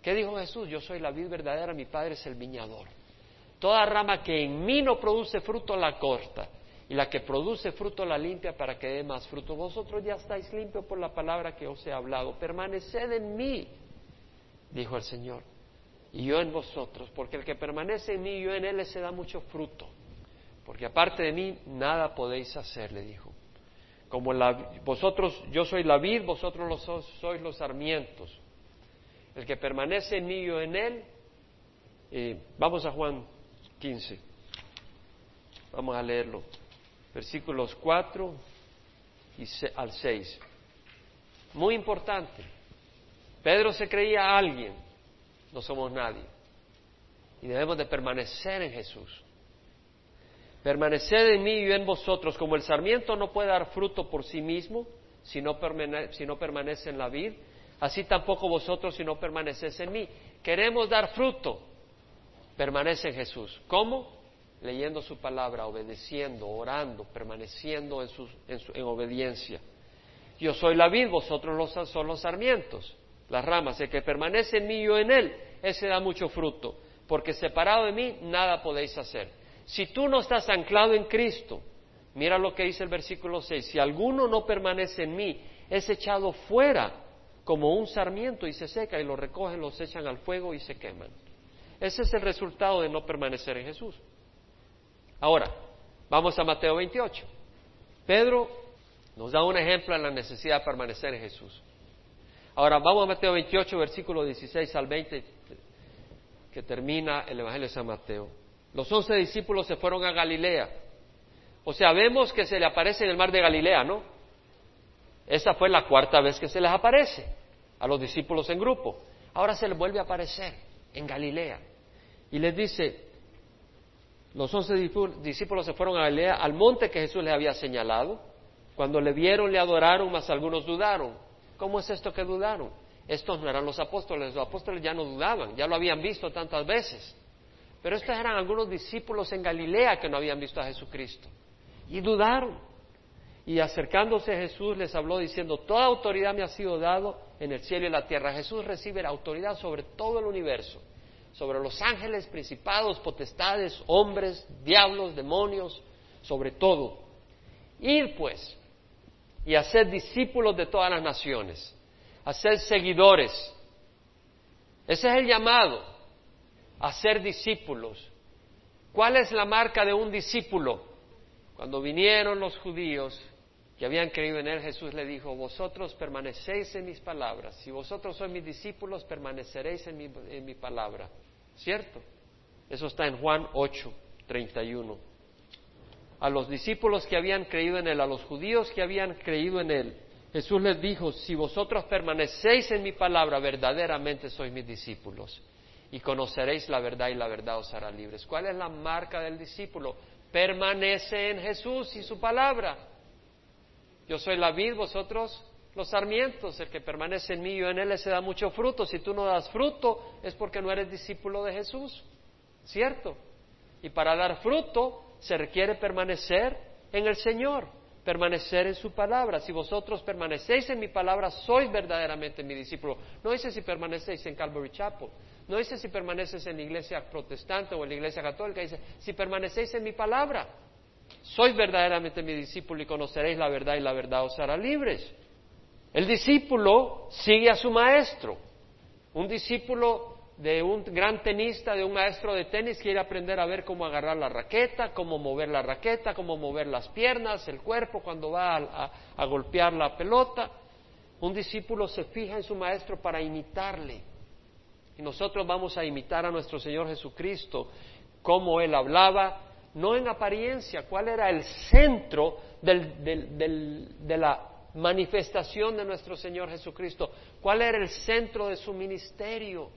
¿Qué dijo Jesús? Yo soy la vid verdadera, mi Padre es el viñador. Toda rama que en mí no produce fruto la corta y la que produce fruto la limpia para que dé más fruto. Vosotros ya estáis limpios por la palabra que os he hablado. Permaneced en mí dijo el Señor, y yo en vosotros, porque el que permanece en mí y yo en él se da mucho fruto, porque aparte de mí nada podéis hacer, le dijo. Como la, vosotros, yo soy la vid, vosotros los, sois los sarmientos. El que permanece en mí y yo en él, eh, vamos a Juan 15, vamos a leerlo, versículos 4 y al 6. Muy importante. Pedro se creía alguien, no somos nadie. Y debemos de permanecer en Jesús. Permanecer en mí y yo en vosotros, como el sarmiento no puede dar fruto por sí mismo si no, permanece en la vid, así tampoco vosotros si no permanecéis en mí. Queremos dar fruto, permanece en Jesús. ¿Cómo? Leyendo su palabra, obedeciendo, orando, permaneciendo en, en, en obediencia. Yo soy la vid, vosotros los, son los sarmientos las ramas, el que permanece en mí yo en él, ese da mucho fruto, porque separado de mí nada podéis hacer. Si tú no estás anclado en Cristo, mira lo que dice el versículo 6, si alguno no permanece en mí, es echado fuera como un sarmiento y se seca y lo recogen, los echan al fuego y se queman. Ese es el resultado de no permanecer en Jesús. Ahora, vamos a Mateo 28. Pedro nos da un ejemplo de la necesidad de permanecer en Jesús. Ahora vamos a Mateo 28, versículo 16 al 20, que termina el Evangelio de San Mateo. Los once discípulos se fueron a Galilea. O sea, vemos que se le aparece en el mar de Galilea, ¿no? Esa fue la cuarta vez que se les aparece a los discípulos en grupo. Ahora se les vuelve a aparecer en Galilea. Y les dice, los once discípulos se fueron a Galilea, al monte que Jesús les había señalado. Cuando le vieron, le adoraron, mas algunos dudaron. ¿Cómo es esto que dudaron? Estos no eran los apóstoles, los apóstoles ya no dudaban, ya lo habían visto tantas veces. Pero estos eran algunos discípulos en Galilea que no habían visto a Jesucristo. Y dudaron. Y acercándose a Jesús les habló diciendo, toda autoridad me ha sido dado en el cielo y la tierra. Jesús recibe la autoridad sobre todo el universo, sobre los ángeles, principados, potestades, hombres, diablos, demonios, sobre todo. Ir pues y hacer discípulos de todas las naciones, hacer seguidores. Ese es el llamado, hacer discípulos. ¿Cuál es la marca de un discípulo? Cuando vinieron los judíos que habían creído en él, Jesús le dijo, vosotros permanecéis en mis palabras. Si vosotros sois mis discípulos, permaneceréis en mi, en mi palabra. ¿Cierto? Eso está en Juan 8, 31. A los discípulos que habían creído en él, a los judíos que habían creído en él, Jesús les dijo, si vosotros permanecéis en mi palabra, verdaderamente sois mis discípulos y conoceréis la verdad y la verdad os hará libres. ¿Cuál es la marca del discípulo? Permanece en Jesús y su palabra. Yo soy la vid, vosotros los sarmientos. El que permanece en mí y yo en él se da mucho fruto. Si tú no das fruto es porque no eres discípulo de Jesús. ¿Cierto? Y para dar fruto se requiere permanecer en el Señor, permanecer en su palabra. Si vosotros permanecéis en mi palabra, sois verdaderamente mi discípulo. No dice si permanecéis en Calvary Chapel. No dice si permaneces en la iglesia protestante o en la iglesia católica. Dice si permanecéis en mi palabra sois verdaderamente mi discípulo y conoceréis la verdad y la verdad os hará libres. El discípulo sigue a su maestro. Un discípulo de un gran tenista, de un maestro de tenis, quiere aprender a ver cómo agarrar la raqueta, cómo mover la raqueta, cómo mover las piernas, el cuerpo cuando va a, a golpear la pelota. Un discípulo se fija en su maestro para imitarle. Y nosotros vamos a imitar a nuestro Señor Jesucristo, cómo Él hablaba, no en apariencia, cuál era el centro de la manifestación de nuestro Señor Jesucristo, cuál era el centro de su ministerio,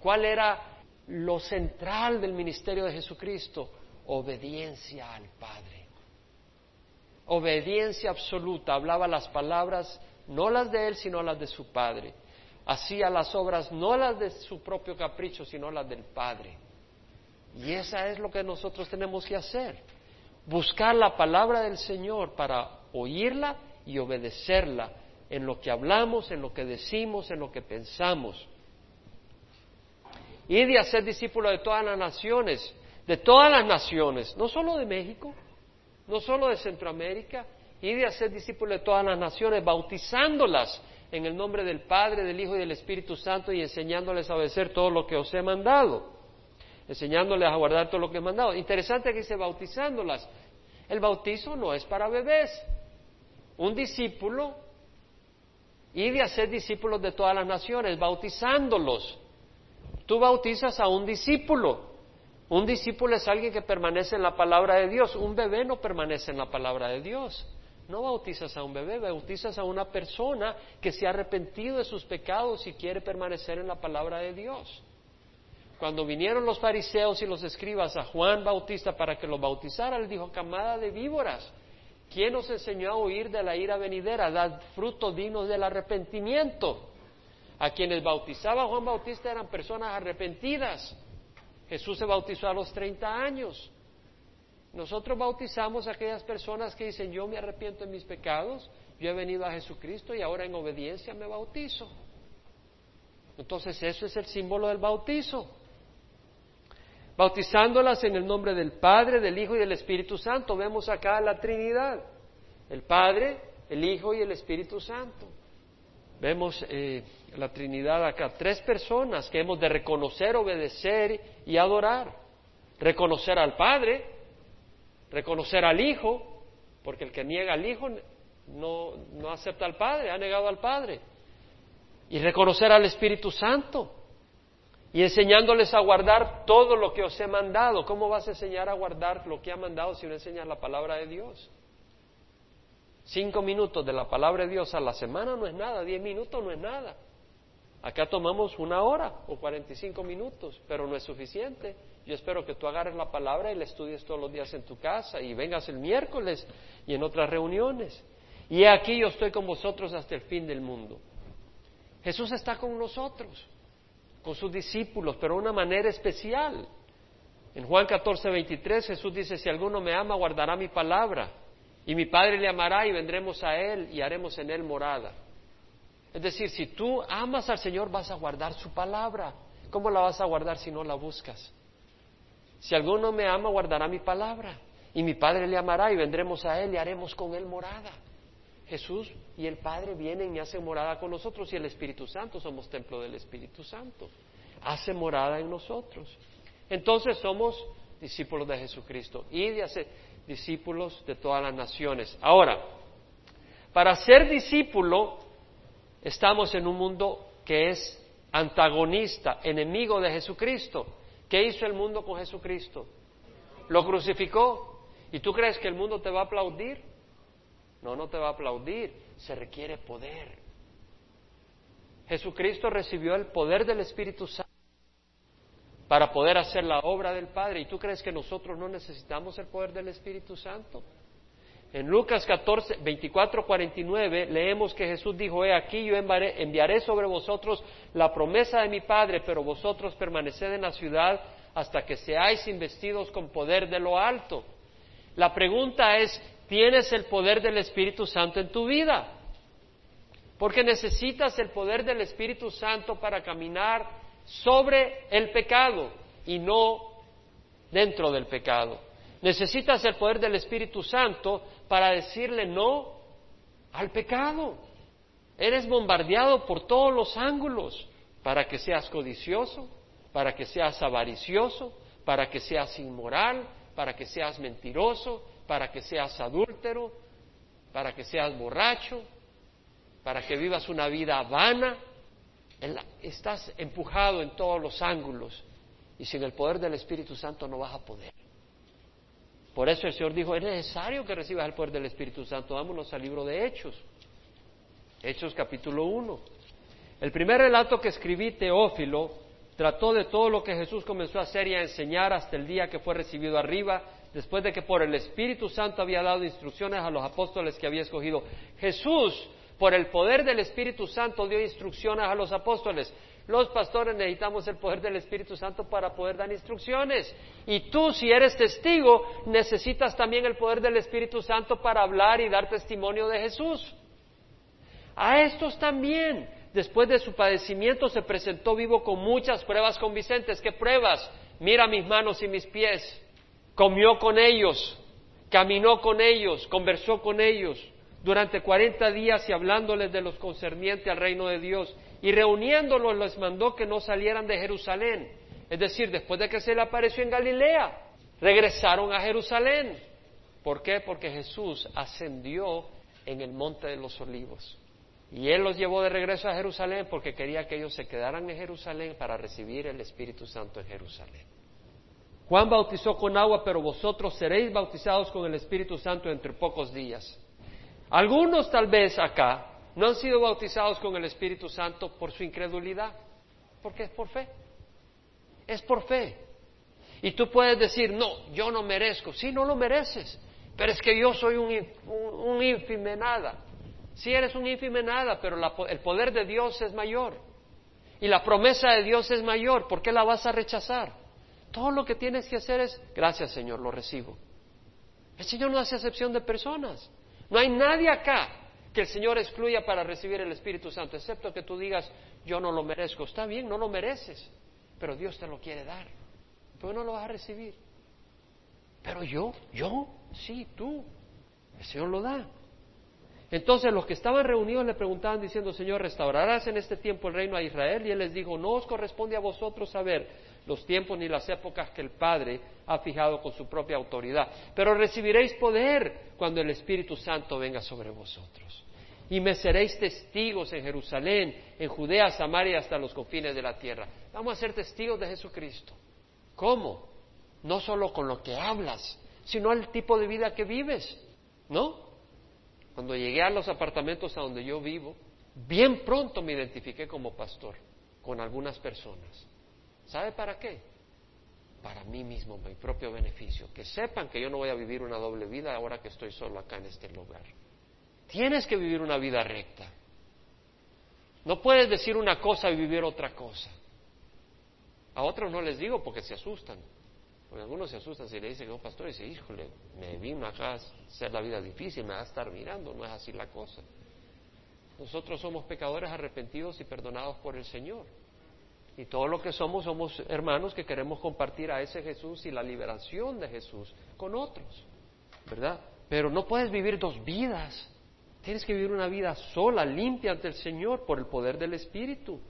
cuál era lo central del ministerio de Jesucristo, obediencia al Padre. Obediencia absoluta, hablaba las palabras, no las de Él, sino las de su Padre. Hacía las obras, no las de su propio capricho, sino las del Padre. Y esa es lo que nosotros tenemos que hacer. Buscar la palabra del Señor para oírla y obedecerla en lo que hablamos, en lo que decimos, en lo que pensamos. Y de hacer discípulos de todas las naciones, de todas las naciones, no solo de México, no solo de Centroamérica, y de hacer discípulos de todas las naciones, bautizándolas en el nombre del Padre, del Hijo y del Espíritu Santo y enseñándoles a obedecer todo lo que os he mandado enseñándoles a guardar todo lo que he mandado. Interesante que dice bautizándolas. El bautizo no es para bebés. Un discípulo y de hacer discípulos de todas las naciones, bautizándolos. Tú bautizas a un discípulo. Un discípulo es alguien que permanece en la palabra de Dios. Un bebé no permanece en la palabra de Dios. No bautizas a un bebé, bautizas a una persona que se ha arrepentido de sus pecados y quiere permanecer en la palabra de Dios. Cuando vinieron los fariseos y los escribas a Juan Bautista para que lo bautizara, le dijo, camada de víboras, ¿quién os enseñó a huir de la ira venidera? Dad fruto digno del arrepentimiento. A quienes bautizaba Juan Bautista eran personas arrepentidas. Jesús se bautizó a los 30 años. Nosotros bautizamos a aquellas personas que dicen, yo me arrepiento de mis pecados, yo he venido a Jesucristo y ahora en obediencia me bautizo. Entonces eso es el símbolo del bautizo bautizándolas en el nombre del Padre, del Hijo y del Espíritu Santo. Vemos acá la Trinidad, el Padre, el Hijo y el Espíritu Santo. Vemos eh, la Trinidad acá, tres personas que hemos de reconocer, obedecer y adorar. Reconocer al Padre, reconocer al Hijo, porque el que niega al Hijo no, no acepta al Padre, ha negado al Padre. Y reconocer al Espíritu Santo y enseñándoles a guardar todo lo que os he mandado. ¿Cómo vas a enseñar a guardar lo que ha mandado si no enseñas la palabra de Dios? Cinco minutos de la palabra de Dios a la semana no es nada, diez minutos no es nada. Acá tomamos una hora o cuarenta y cinco minutos, pero no es suficiente. Yo espero que tú agarres la palabra y la estudies todos los días en tu casa y vengas el miércoles y en otras reuniones. Y aquí yo estoy con vosotros hasta el fin del mundo. Jesús está con nosotros con sus discípulos, pero de una manera especial. En Juan 14, 23 Jesús dice, si alguno me ama, guardará mi palabra, Y mi Padre le amará y vendremos a Él y haremos en Él morada. Es decir, si tú amas al Señor vas a guardar su palabra. ¿Cómo la vas a guardar si no la buscas? Si alguno me ama, guardará mi palabra. Y mi Padre le amará y vendremos a Él y haremos con Él morada. Jesús y el Padre vienen y hacen morada con nosotros y el Espíritu Santo, somos templo del Espíritu Santo. Hace morada en nosotros. Entonces somos discípulos de Jesucristo y de hacer discípulos de todas las naciones. Ahora, para ser discípulo estamos en un mundo que es antagonista, enemigo de Jesucristo. ¿Qué hizo el mundo con Jesucristo? Lo crucificó. ¿Y tú crees que el mundo te va a aplaudir? No, no te va a aplaudir. Se requiere poder. Jesucristo recibió el poder del Espíritu Santo para poder hacer la obra del Padre. ¿Y tú crees que nosotros no necesitamos el poder del Espíritu Santo? En Lucas 14, 24, 49 leemos que Jesús dijo, he aquí yo enviaré sobre vosotros la promesa de mi Padre, pero vosotros permaneced en la ciudad hasta que seáis investidos con poder de lo alto. La pregunta es, ¿tienes el poder del Espíritu Santo en tu vida? Porque necesitas el poder del Espíritu Santo para caminar sobre el pecado y no dentro del pecado. Necesitas el poder del Espíritu Santo para decirle no al pecado. Eres bombardeado por todos los ángulos para que seas codicioso, para que seas avaricioso, para que seas inmoral, para que seas mentiroso, para que seas adúltero, para que seas borracho, para que vivas una vida vana. Estás empujado en todos los ángulos y sin el poder del Espíritu Santo no vas a poder. Por eso el Señor dijo, es necesario que recibas el poder del Espíritu Santo. Vámonos al libro de Hechos. Hechos capítulo 1. El primer relato que escribí, Teófilo, trató de todo lo que Jesús comenzó a hacer y a enseñar hasta el día que fue recibido arriba, después de que por el Espíritu Santo había dado instrucciones a los apóstoles que había escogido. Jesús, por el poder del Espíritu Santo, dio instrucciones a los apóstoles. Los pastores necesitamos el poder del Espíritu Santo para poder dar instrucciones. Y tú, si eres testigo, necesitas también el poder del Espíritu Santo para hablar y dar testimonio de Jesús. A estos también, después de su padecimiento, se presentó vivo con muchas pruebas convincentes. ¿Qué pruebas? Mira mis manos y mis pies. Comió con ellos, caminó con ellos, conversó con ellos durante cuarenta días y hablándoles de los concernientes al reino de Dios y reuniéndolos les mandó que no salieran de Jerusalén. Es decir, después de que se le apareció en Galilea, regresaron a Jerusalén. ¿Por qué? Porque Jesús ascendió en el monte de los olivos. Y Él los llevó de regreso a Jerusalén porque quería que ellos se quedaran en Jerusalén para recibir el Espíritu Santo en Jerusalén. Juan bautizó con agua, pero vosotros seréis bautizados con el Espíritu Santo entre pocos días. Algunos tal vez acá no han sido bautizados con el Espíritu Santo por su incredulidad, porque es por fe. Es por fe. Y tú puedes decir, no, yo no merezco. Sí, no lo mereces, pero es que yo soy un, un, ínfime nada. Sí, eres un ínfime nada, pero el poder de Dios es mayor. Y la promesa de Dios es mayor. ¿Por qué la vas a rechazar? Todo lo que tienes que hacer es, gracias Señor, lo recibo. El Señor no hace excepción de personas. No hay nadie acá que el Señor excluya para recibir el Espíritu Santo, excepto que tú digas, yo no lo merezco. Está bien, no lo mereces, pero Dios te lo quiere dar. Pero no lo vas a recibir. Pero yo, yo, sí, tú. El Señor lo da. Entonces los que estaban reunidos le preguntaban diciendo, Señor, ¿restaurarás en este tiempo el reino a Israel? Y él les dijo, no os corresponde a vosotros saber los tiempos ni las épocas que el Padre ha fijado con su propia autoridad, pero recibiréis poder cuando el Espíritu Santo venga sobre vosotros. Y me seréis testigos en Jerusalén, en Judea, Samaria hasta los confines de la tierra. Vamos a ser testigos de Jesucristo. ¿Cómo? No solo con lo que hablas, sino el tipo de vida que vives, ¿no? Cuando llegué a los apartamentos a donde yo vivo, bien pronto me identifiqué como pastor con algunas personas. ¿Sabe para qué? Para mí mismo, mi propio beneficio. Que sepan que yo no voy a vivir una doble vida ahora que estoy solo acá en este lugar. Tienes que vivir una vida recta. No puedes decir una cosa y vivir otra cosa. A otros no les digo porque se asustan. Porque algunos se asustan si le dicen, no, pastor, y dice, híjole, me vino acá a hacer la vida difícil, me va a estar mirando, no es así la cosa. Nosotros somos pecadores arrepentidos y perdonados por el Señor. Y todo lo que somos somos hermanos que queremos compartir a ese Jesús y la liberación de Jesús con otros, ¿verdad? Pero no puedes vivir dos vidas. Tienes que vivir una vida sola, limpia ante el Señor por el poder del Espíritu.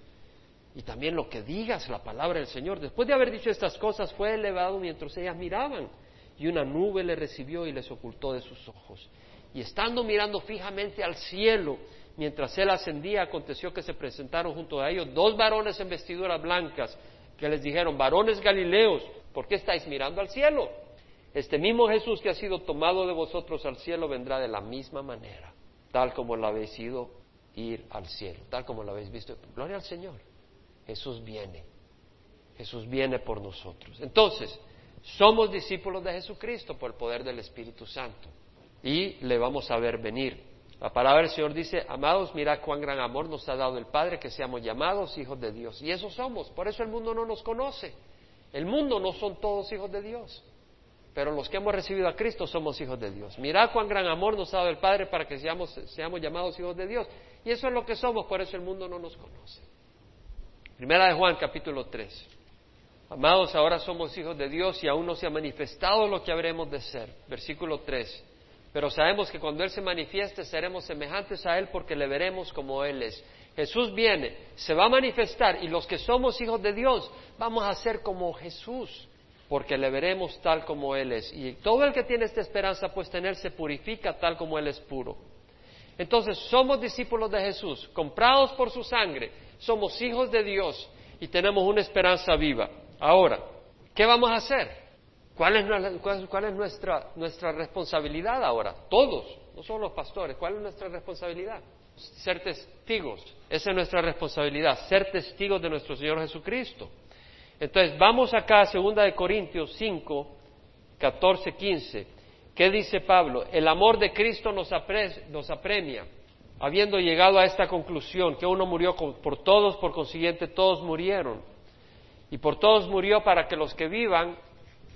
Y también lo que digas, la palabra del Señor. Después de haber dicho estas cosas, fue elevado mientras ellas miraban. Y una nube le recibió y les ocultó de sus ojos. Y estando mirando fijamente al cielo, Mientras él ascendía, aconteció que se presentaron junto a ellos dos varones en vestiduras blancas, que les dijeron, varones galileos, ¿por qué estáis mirando al cielo? Este mismo Jesús que ha sido tomado de vosotros al cielo vendrá de la misma manera, tal como lo habéis ido ir al cielo, tal como lo habéis visto. Gloria al Señor. Jesús viene. Jesús viene por nosotros. Entonces, somos discípulos de Jesucristo por el poder del Espíritu Santo y le vamos a ver venir. La palabra del Señor dice, amados, mirad cuán gran amor nos ha dado el Padre que seamos llamados hijos de Dios. Y eso somos, por eso el mundo no nos conoce. El mundo no son todos hijos de Dios, pero los que hemos recibido a Cristo somos hijos de Dios. Mirad cuán gran amor nos ha dado el Padre para que seamos, llamados hijos de Dios. Y eso es lo que somos, por eso el mundo no nos conoce. Primera de Juan, capítulo 3. Amados, ahora somos hijos de Dios y aún no se ha manifestado lo que habremos de ser. Versículo 3. Pero sabemos que cuando Él se manifieste seremos semejantes a Él porque le veremos como Él es. Jesús viene, se va a manifestar y los que somos hijos de Dios vamos a ser como Jesús porque le veremos tal como Él es. Y todo el que tiene esta esperanza puesta en Él se purifica tal como Él es puro. Entonces somos discípulos de Jesús, comprados por su sangre, somos hijos de Dios y tenemos una esperanza viva. Ahora, ¿qué vamos a hacer? ¿Cuál es, nuestra, nuestra responsabilidad ahora? Todos, no solo los pastores. ¿Cuál es nuestra responsabilidad? Ser testigos. Esa es nuestra responsabilidad, ser testigos de nuestro Señor Jesucristo. Entonces, vamos acá a 2 de Corintios 5, 14, 15. ¿Qué dice Pablo? El amor de Cristo nos, nos apremia, habiendo llegado a esta conclusión, que uno murió por todos, por consiguiente todos murieron. Y por todos murió para que los que vivan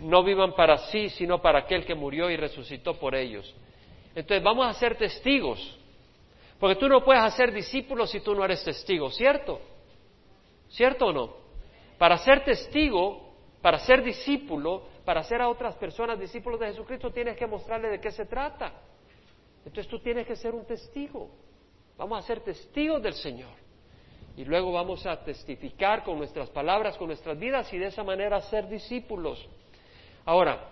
no vivan para sí, sino para aquel que murió y resucitó por ellos. Entonces vamos a ser testigos, porque tú no puedes hacer discípulos si tú no eres testigo, ¿cierto? ¿Cierto o no? Para ser testigo, para ser discípulo, para hacer a otras personas discípulos de Jesucristo, tienes que mostrarle de qué se trata. Entonces tú tienes que ser un testigo. Vamos a ser testigos del Señor. Y luego vamos a testificar con nuestras palabras, con nuestras vidas y de esa manera ser discípulos. Ahora,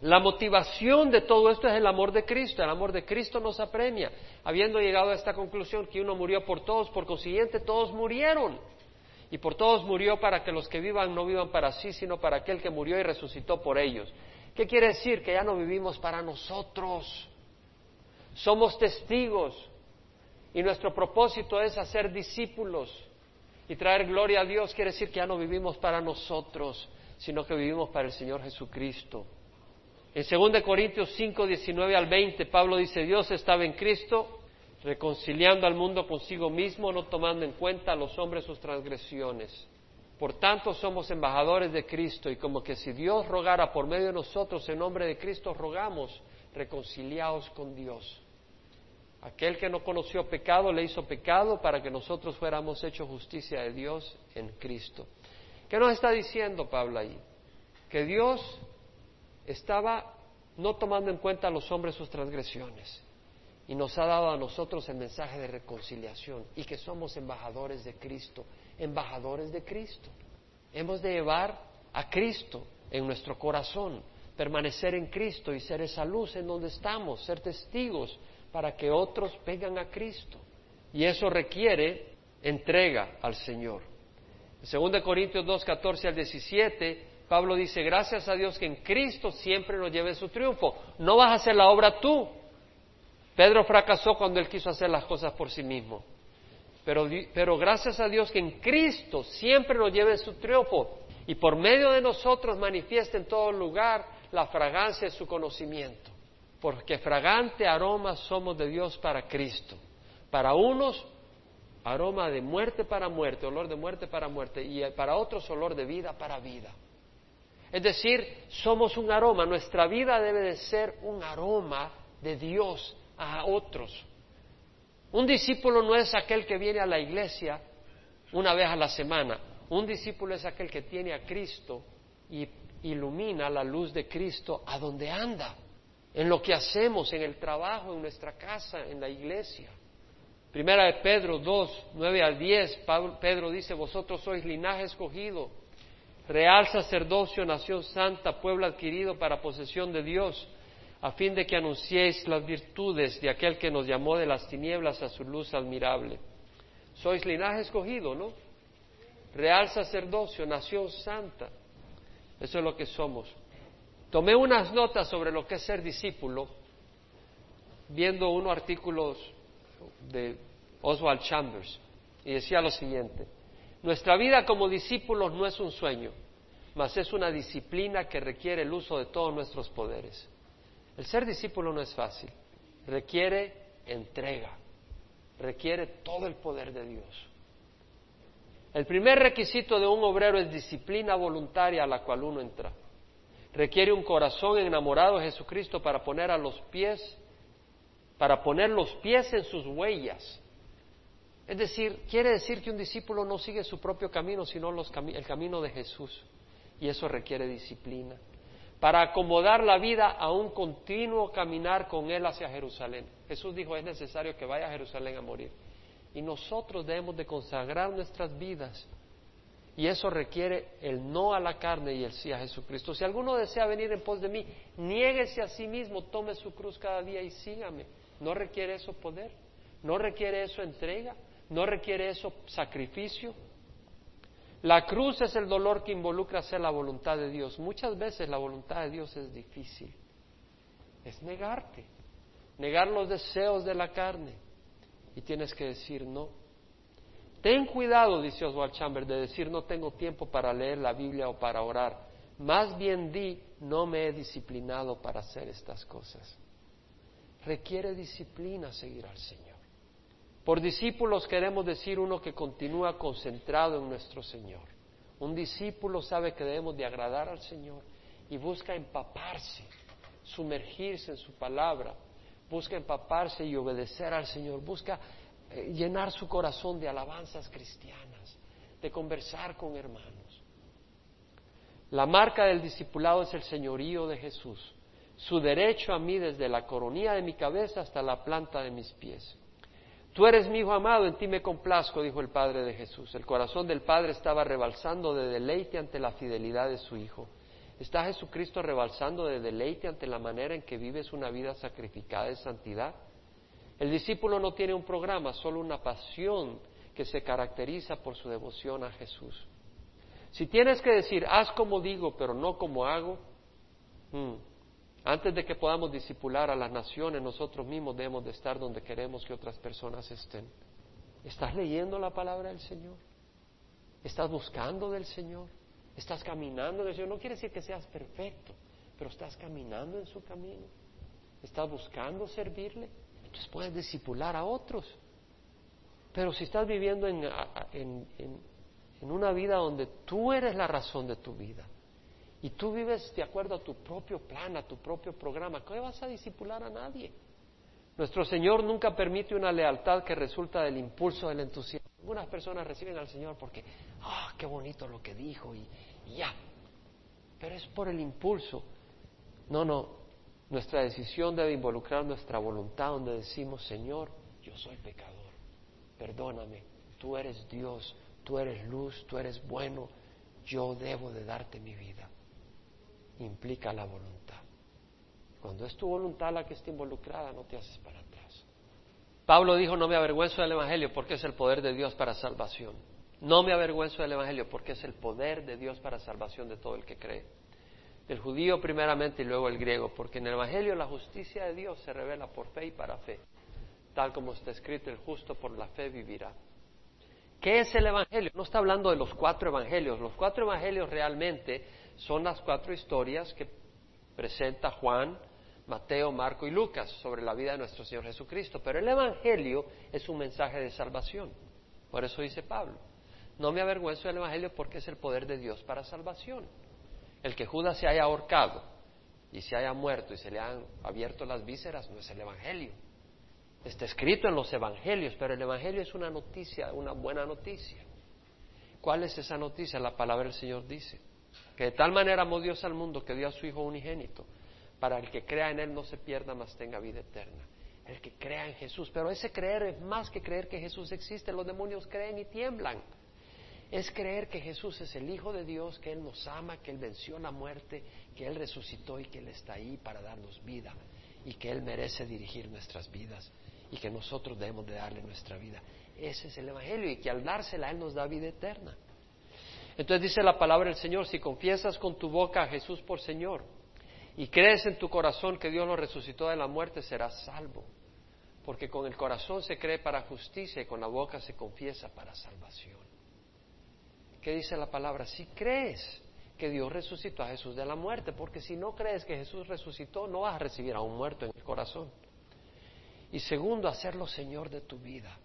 la motivación de todo esto es el amor de Cristo. El amor de Cristo nos apremia. Habiendo llegado a esta conclusión que uno murió por todos, por consiguiente todos murieron. Y por todos murió para que los que vivan no vivan para sí, sino para aquel que murió y resucitó por ellos. ¿Qué quiere decir? Que ya no vivimos para nosotros. Somos testigos. Y nuestro propósito es hacer discípulos y traer gloria a Dios. Quiere decir que ya no vivimos para nosotros sino que vivimos para el Señor Jesucristo. En 2 Corintios 5, 19 al 20, Pablo dice, Dios estaba en Cristo, reconciliando al mundo consigo mismo, no tomando en cuenta a los hombres sus transgresiones. Por tanto, somos embajadores de Cristo y como que si Dios rogara por medio de nosotros en nombre de Cristo, rogamos, reconciliados con Dios. Aquel que no conoció pecado le hizo pecado para que nosotros fuéramos hechos justicia de Dios en Cristo. ¿Qué nos está diciendo Pablo ahí? Que Dios estaba no tomando en cuenta a los hombres sus transgresiones y nos ha dado a nosotros el mensaje de reconciliación y que somos embajadores de Cristo, embajadores de Cristo. Hemos de llevar a Cristo en nuestro corazón, permanecer en Cristo y ser esa luz en donde estamos, ser testigos para que otros vengan a Cristo. Y eso requiere entrega al Señor. En 2 Corintios 2, 14 al 17, Pablo dice, gracias a Dios que en Cristo siempre nos lleve su triunfo. No vas a hacer la obra tú. Pedro fracasó cuando él quiso hacer las cosas por sí mismo. Pero, pero gracias a Dios que en Cristo siempre nos lleve su triunfo y por medio de nosotros manifiesta en todo lugar la fragancia de su conocimiento. Porque fragante aroma somos de Dios para Cristo. Para unos aroma de muerte para muerte, olor de muerte para muerte, y para otros olor de vida para vida. Es decir, somos un aroma, nuestra vida debe de ser un aroma de Dios a otros. Un discípulo no es aquel que viene a la iglesia una vez a la semana, un discípulo es aquel que tiene a Cristo y ilumina la luz de Cristo a donde anda, en lo que hacemos, en el trabajo, en nuestra casa, en la iglesia. Primera de Pedro 2, 9 al 10, Pedro dice, vosotros sois linaje escogido, real sacerdocio, nación santa, pueblo adquirido para posesión de Dios, a fin de que anunciéis las virtudes de aquel que nos llamó de las tinieblas a su luz admirable. Sois linaje escogido, ¿no? Real sacerdocio, nación santa. Eso es lo que somos. Tomé unas notas sobre lo que es ser discípulo, viendo unos artículos de Oswald Chambers, y decía lo siguiente, nuestra vida como discípulos no es un sueño, mas es una disciplina que requiere el uso de todos nuestros poderes. El ser discípulo no es fácil, requiere entrega, requiere todo el poder de Dios. El primer requisito de un obrero es disciplina voluntaria a la cual uno entra. Requiere un corazón enamorado de Jesucristo para poner a los pies, para poner los pies en sus huellas. Es decir, quiere decir que un discípulo no sigue su propio camino, sino el camino de Jesús. Y eso requiere disciplina. Para acomodar la vida a un continuo caminar con Él hacia Jerusalén. Jesús dijo, es necesario que vaya a Jerusalén a morir. Y nosotros debemos de consagrar nuestras vidas. Y eso requiere el no a la carne y el sí a Jesucristo. Si alguno desea venir en pos de mí, niéguese a sí mismo, tome su cruz cada día y sígame. ¿No requiere eso poder? ¿No requiere eso entrega? ¿No requiere eso sacrificio? La cruz es el dolor que involucra hacer la voluntad de Dios. Muchas veces la voluntad de Dios es difícil. Es negarte, negar los deseos de la carne y tienes que decir no. Ten cuidado, dice Oswald Chambers, de decir no tengo tiempo para leer la Biblia o para orar. Más bien di, no me he disciplinado para hacer estas cosas. Requiere disciplina seguir al Señor. Por discípulos queremos decir uno que continúa concentrado en nuestro Señor. Un discípulo sabe que debemos de agradar al Señor y busca empaparse, sumergirse en su palabra, busca empaparse y obedecer al Señor, busca eh, llenar su corazón de alabanzas cristianas, de conversar con hermanos. La marca del discipulado es el señorío de Jesús, su derecho a mí desde la coronilla de mi cabeza hasta la planta de mis pies. Tú eres mi hijo amado, en ti me complazco, dijo el Padre de Jesús. El corazón del Padre estaba rebalsando de deleite ante la fidelidad de su Hijo. ¿Está Jesucristo rebalsando de deleite ante la manera en que vives una vida sacrificada de santidad? El discípulo no tiene un programa, solo una pasión que se caracteriza por su devoción a Jesús. Si tienes que decir, haz como digo, pero no como hago, hmm, antes de que podamos discipular a las naciones, nosotros mismos debemos de estar donde queremos que otras personas estén. ¿Estás leyendo la palabra del Señor? ¿Estás buscando del Señor? Estás caminando en el Señor. No quiere decir que seas perfecto, pero estás caminando en su camino. Estás buscando servirle. Entonces puedes discipular a otros. Pero si estás viviendo en, en, una vida donde tú eres la razón de tu vida y tú vives de acuerdo a tu propio plan, a tu propio programa, ¿qué vas a discipular a nadie? Nuestro Señor nunca permite una lealtad que resulta del impulso del entusiasmo. Algunas personas reciben al Señor porque, ah, qué bonito lo que dijo y, ya. Pero es por el impulso. No, no. Nuestra decisión debe involucrar nuestra voluntad donde decimos, Señor, yo soy pecador. Perdóname. Tú eres Dios. Tú eres luz. Tú eres bueno. Yo debo de darte mi vida. Implica la voluntad. Cuando es tu voluntad la que está involucrada, no te haces para Pablo dijo, no me avergüenzo del Evangelio porque es el poder de Dios para salvación. No me avergüenzo del Evangelio porque es el poder de Dios para salvación de todo el que cree. El judío primeramente y luego el griego, porque en el Evangelio la justicia de Dios se revela por fe y para fe, tal como está escrito, el justo por la fe vivirá. ¿Qué es el Evangelio? No está hablando de los cuatro Evangelios. Los cuatro Evangelios realmente son las cuatro historias que presenta Juan, Mateo, Marco y Lucas sobre la vida de nuestro Señor Jesucristo. Pero el Evangelio es un mensaje de salvación. Por eso dice Pablo, no me avergüenzo del Evangelio porque es el poder de Dios para salvación. El que Judas se haya ahorcado y se haya muerto y se le han abierto las vísceras no es el Evangelio. Está escrito en los Evangelios, pero el Evangelio es una noticia, una buena noticia. ¿Cuál es esa noticia? La palabra del Señor dice que de tal manera amó Dios al mundo que dio a su Hijo unigénito para el que crea en Él no se pierda, mas tenga vida eterna. El que crea en Jesús. Pero ese creer es más que creer que Jesús existe. Los demonios creen y tiemblan. Es creer que Jesús es el Hijo de Dios, que Él nos ama, que Él venció la muerte, que Él resucitó y que Él está ahí para darnos vida y que Él merece dirigir nuestras vidas y que nosotros debemos de darle nuestra vida. Ese es el Evangelio y que al dársela Él nos da vida eterna. Entonces dice la palabra del Señor, si confiesas con tu boca a Jesús por Señor y crees en tu corazón que Dios lo resucitó de la muerte, serás salvo. Porque con el corazón se cree para justicia y con la boca se confiesa para salvación. ¿Qué dice la palabra? Si crees que Dios resucitó a Jesús de la muerte, porque si no crees que Jesús resucitó, no vas a recibir a un muerto en el corazón. Y segundo, hacerlo Señor de tu vida.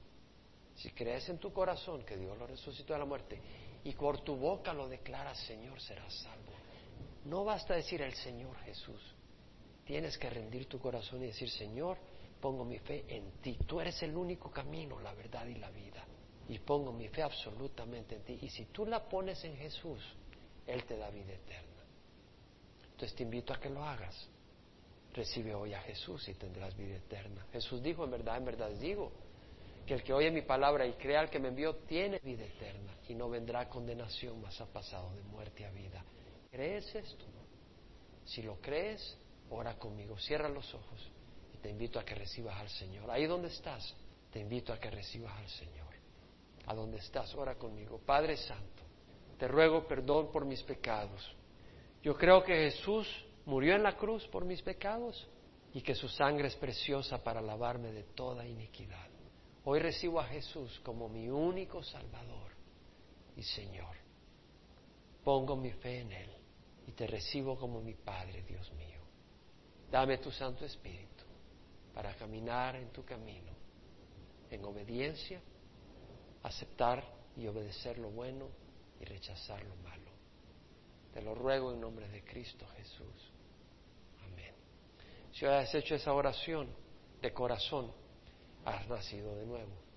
Si crees en tu corazón que Dios lo resucitó de la muerte y por tu boca lo declaras Señor, serás salvo. No basta decir el Señor Jesús. Tienes que rendir tu corazón y decir, Señor, pongo mi fe en ti. Tú eres el único camino, la verdad y la vida. Y pongo mi fe absolutamente en ti. Y si tú la pones en Jesús, Él te da vida eterna. Entonces te invito a que lo hagas. Recibe hoy a Jesús y tendrás vida eterna. Jesús dijo, en verdad, en verdad digo, que el que oye mi palabra y crea al que me envió tiene vida eterna y no vendrá condenación, mas ha pasado de muerte a vida. ¿Crees esto? Si lo crees, ora conmigo, cierra los ojos y te invito a que recibas al Señor. Ahí donde estás, te invito a que recibas al Señor. A donde estás, ora conmigo. Padre Santo, te ruego perdón por mis pecados. Yo creo que Jesús murió en la cruz por mis pecados y que su sangre es preciosa para lavarme de toda iniquidad. Hoy recibo a Jesús como mi único Salvador y Señor. Pongo mi fe en Él y te recibo como mi Padre, Dios mío. Dame tu Santo Espíritu para caminar en tu camino, en obediencia, aceptar y obedecer lo bueno y rechazar lo malo. Te lo ruego en nombre de Cristo Jesús. Amén. Si has hecho esa oración de corazón, has nacido de nuevo.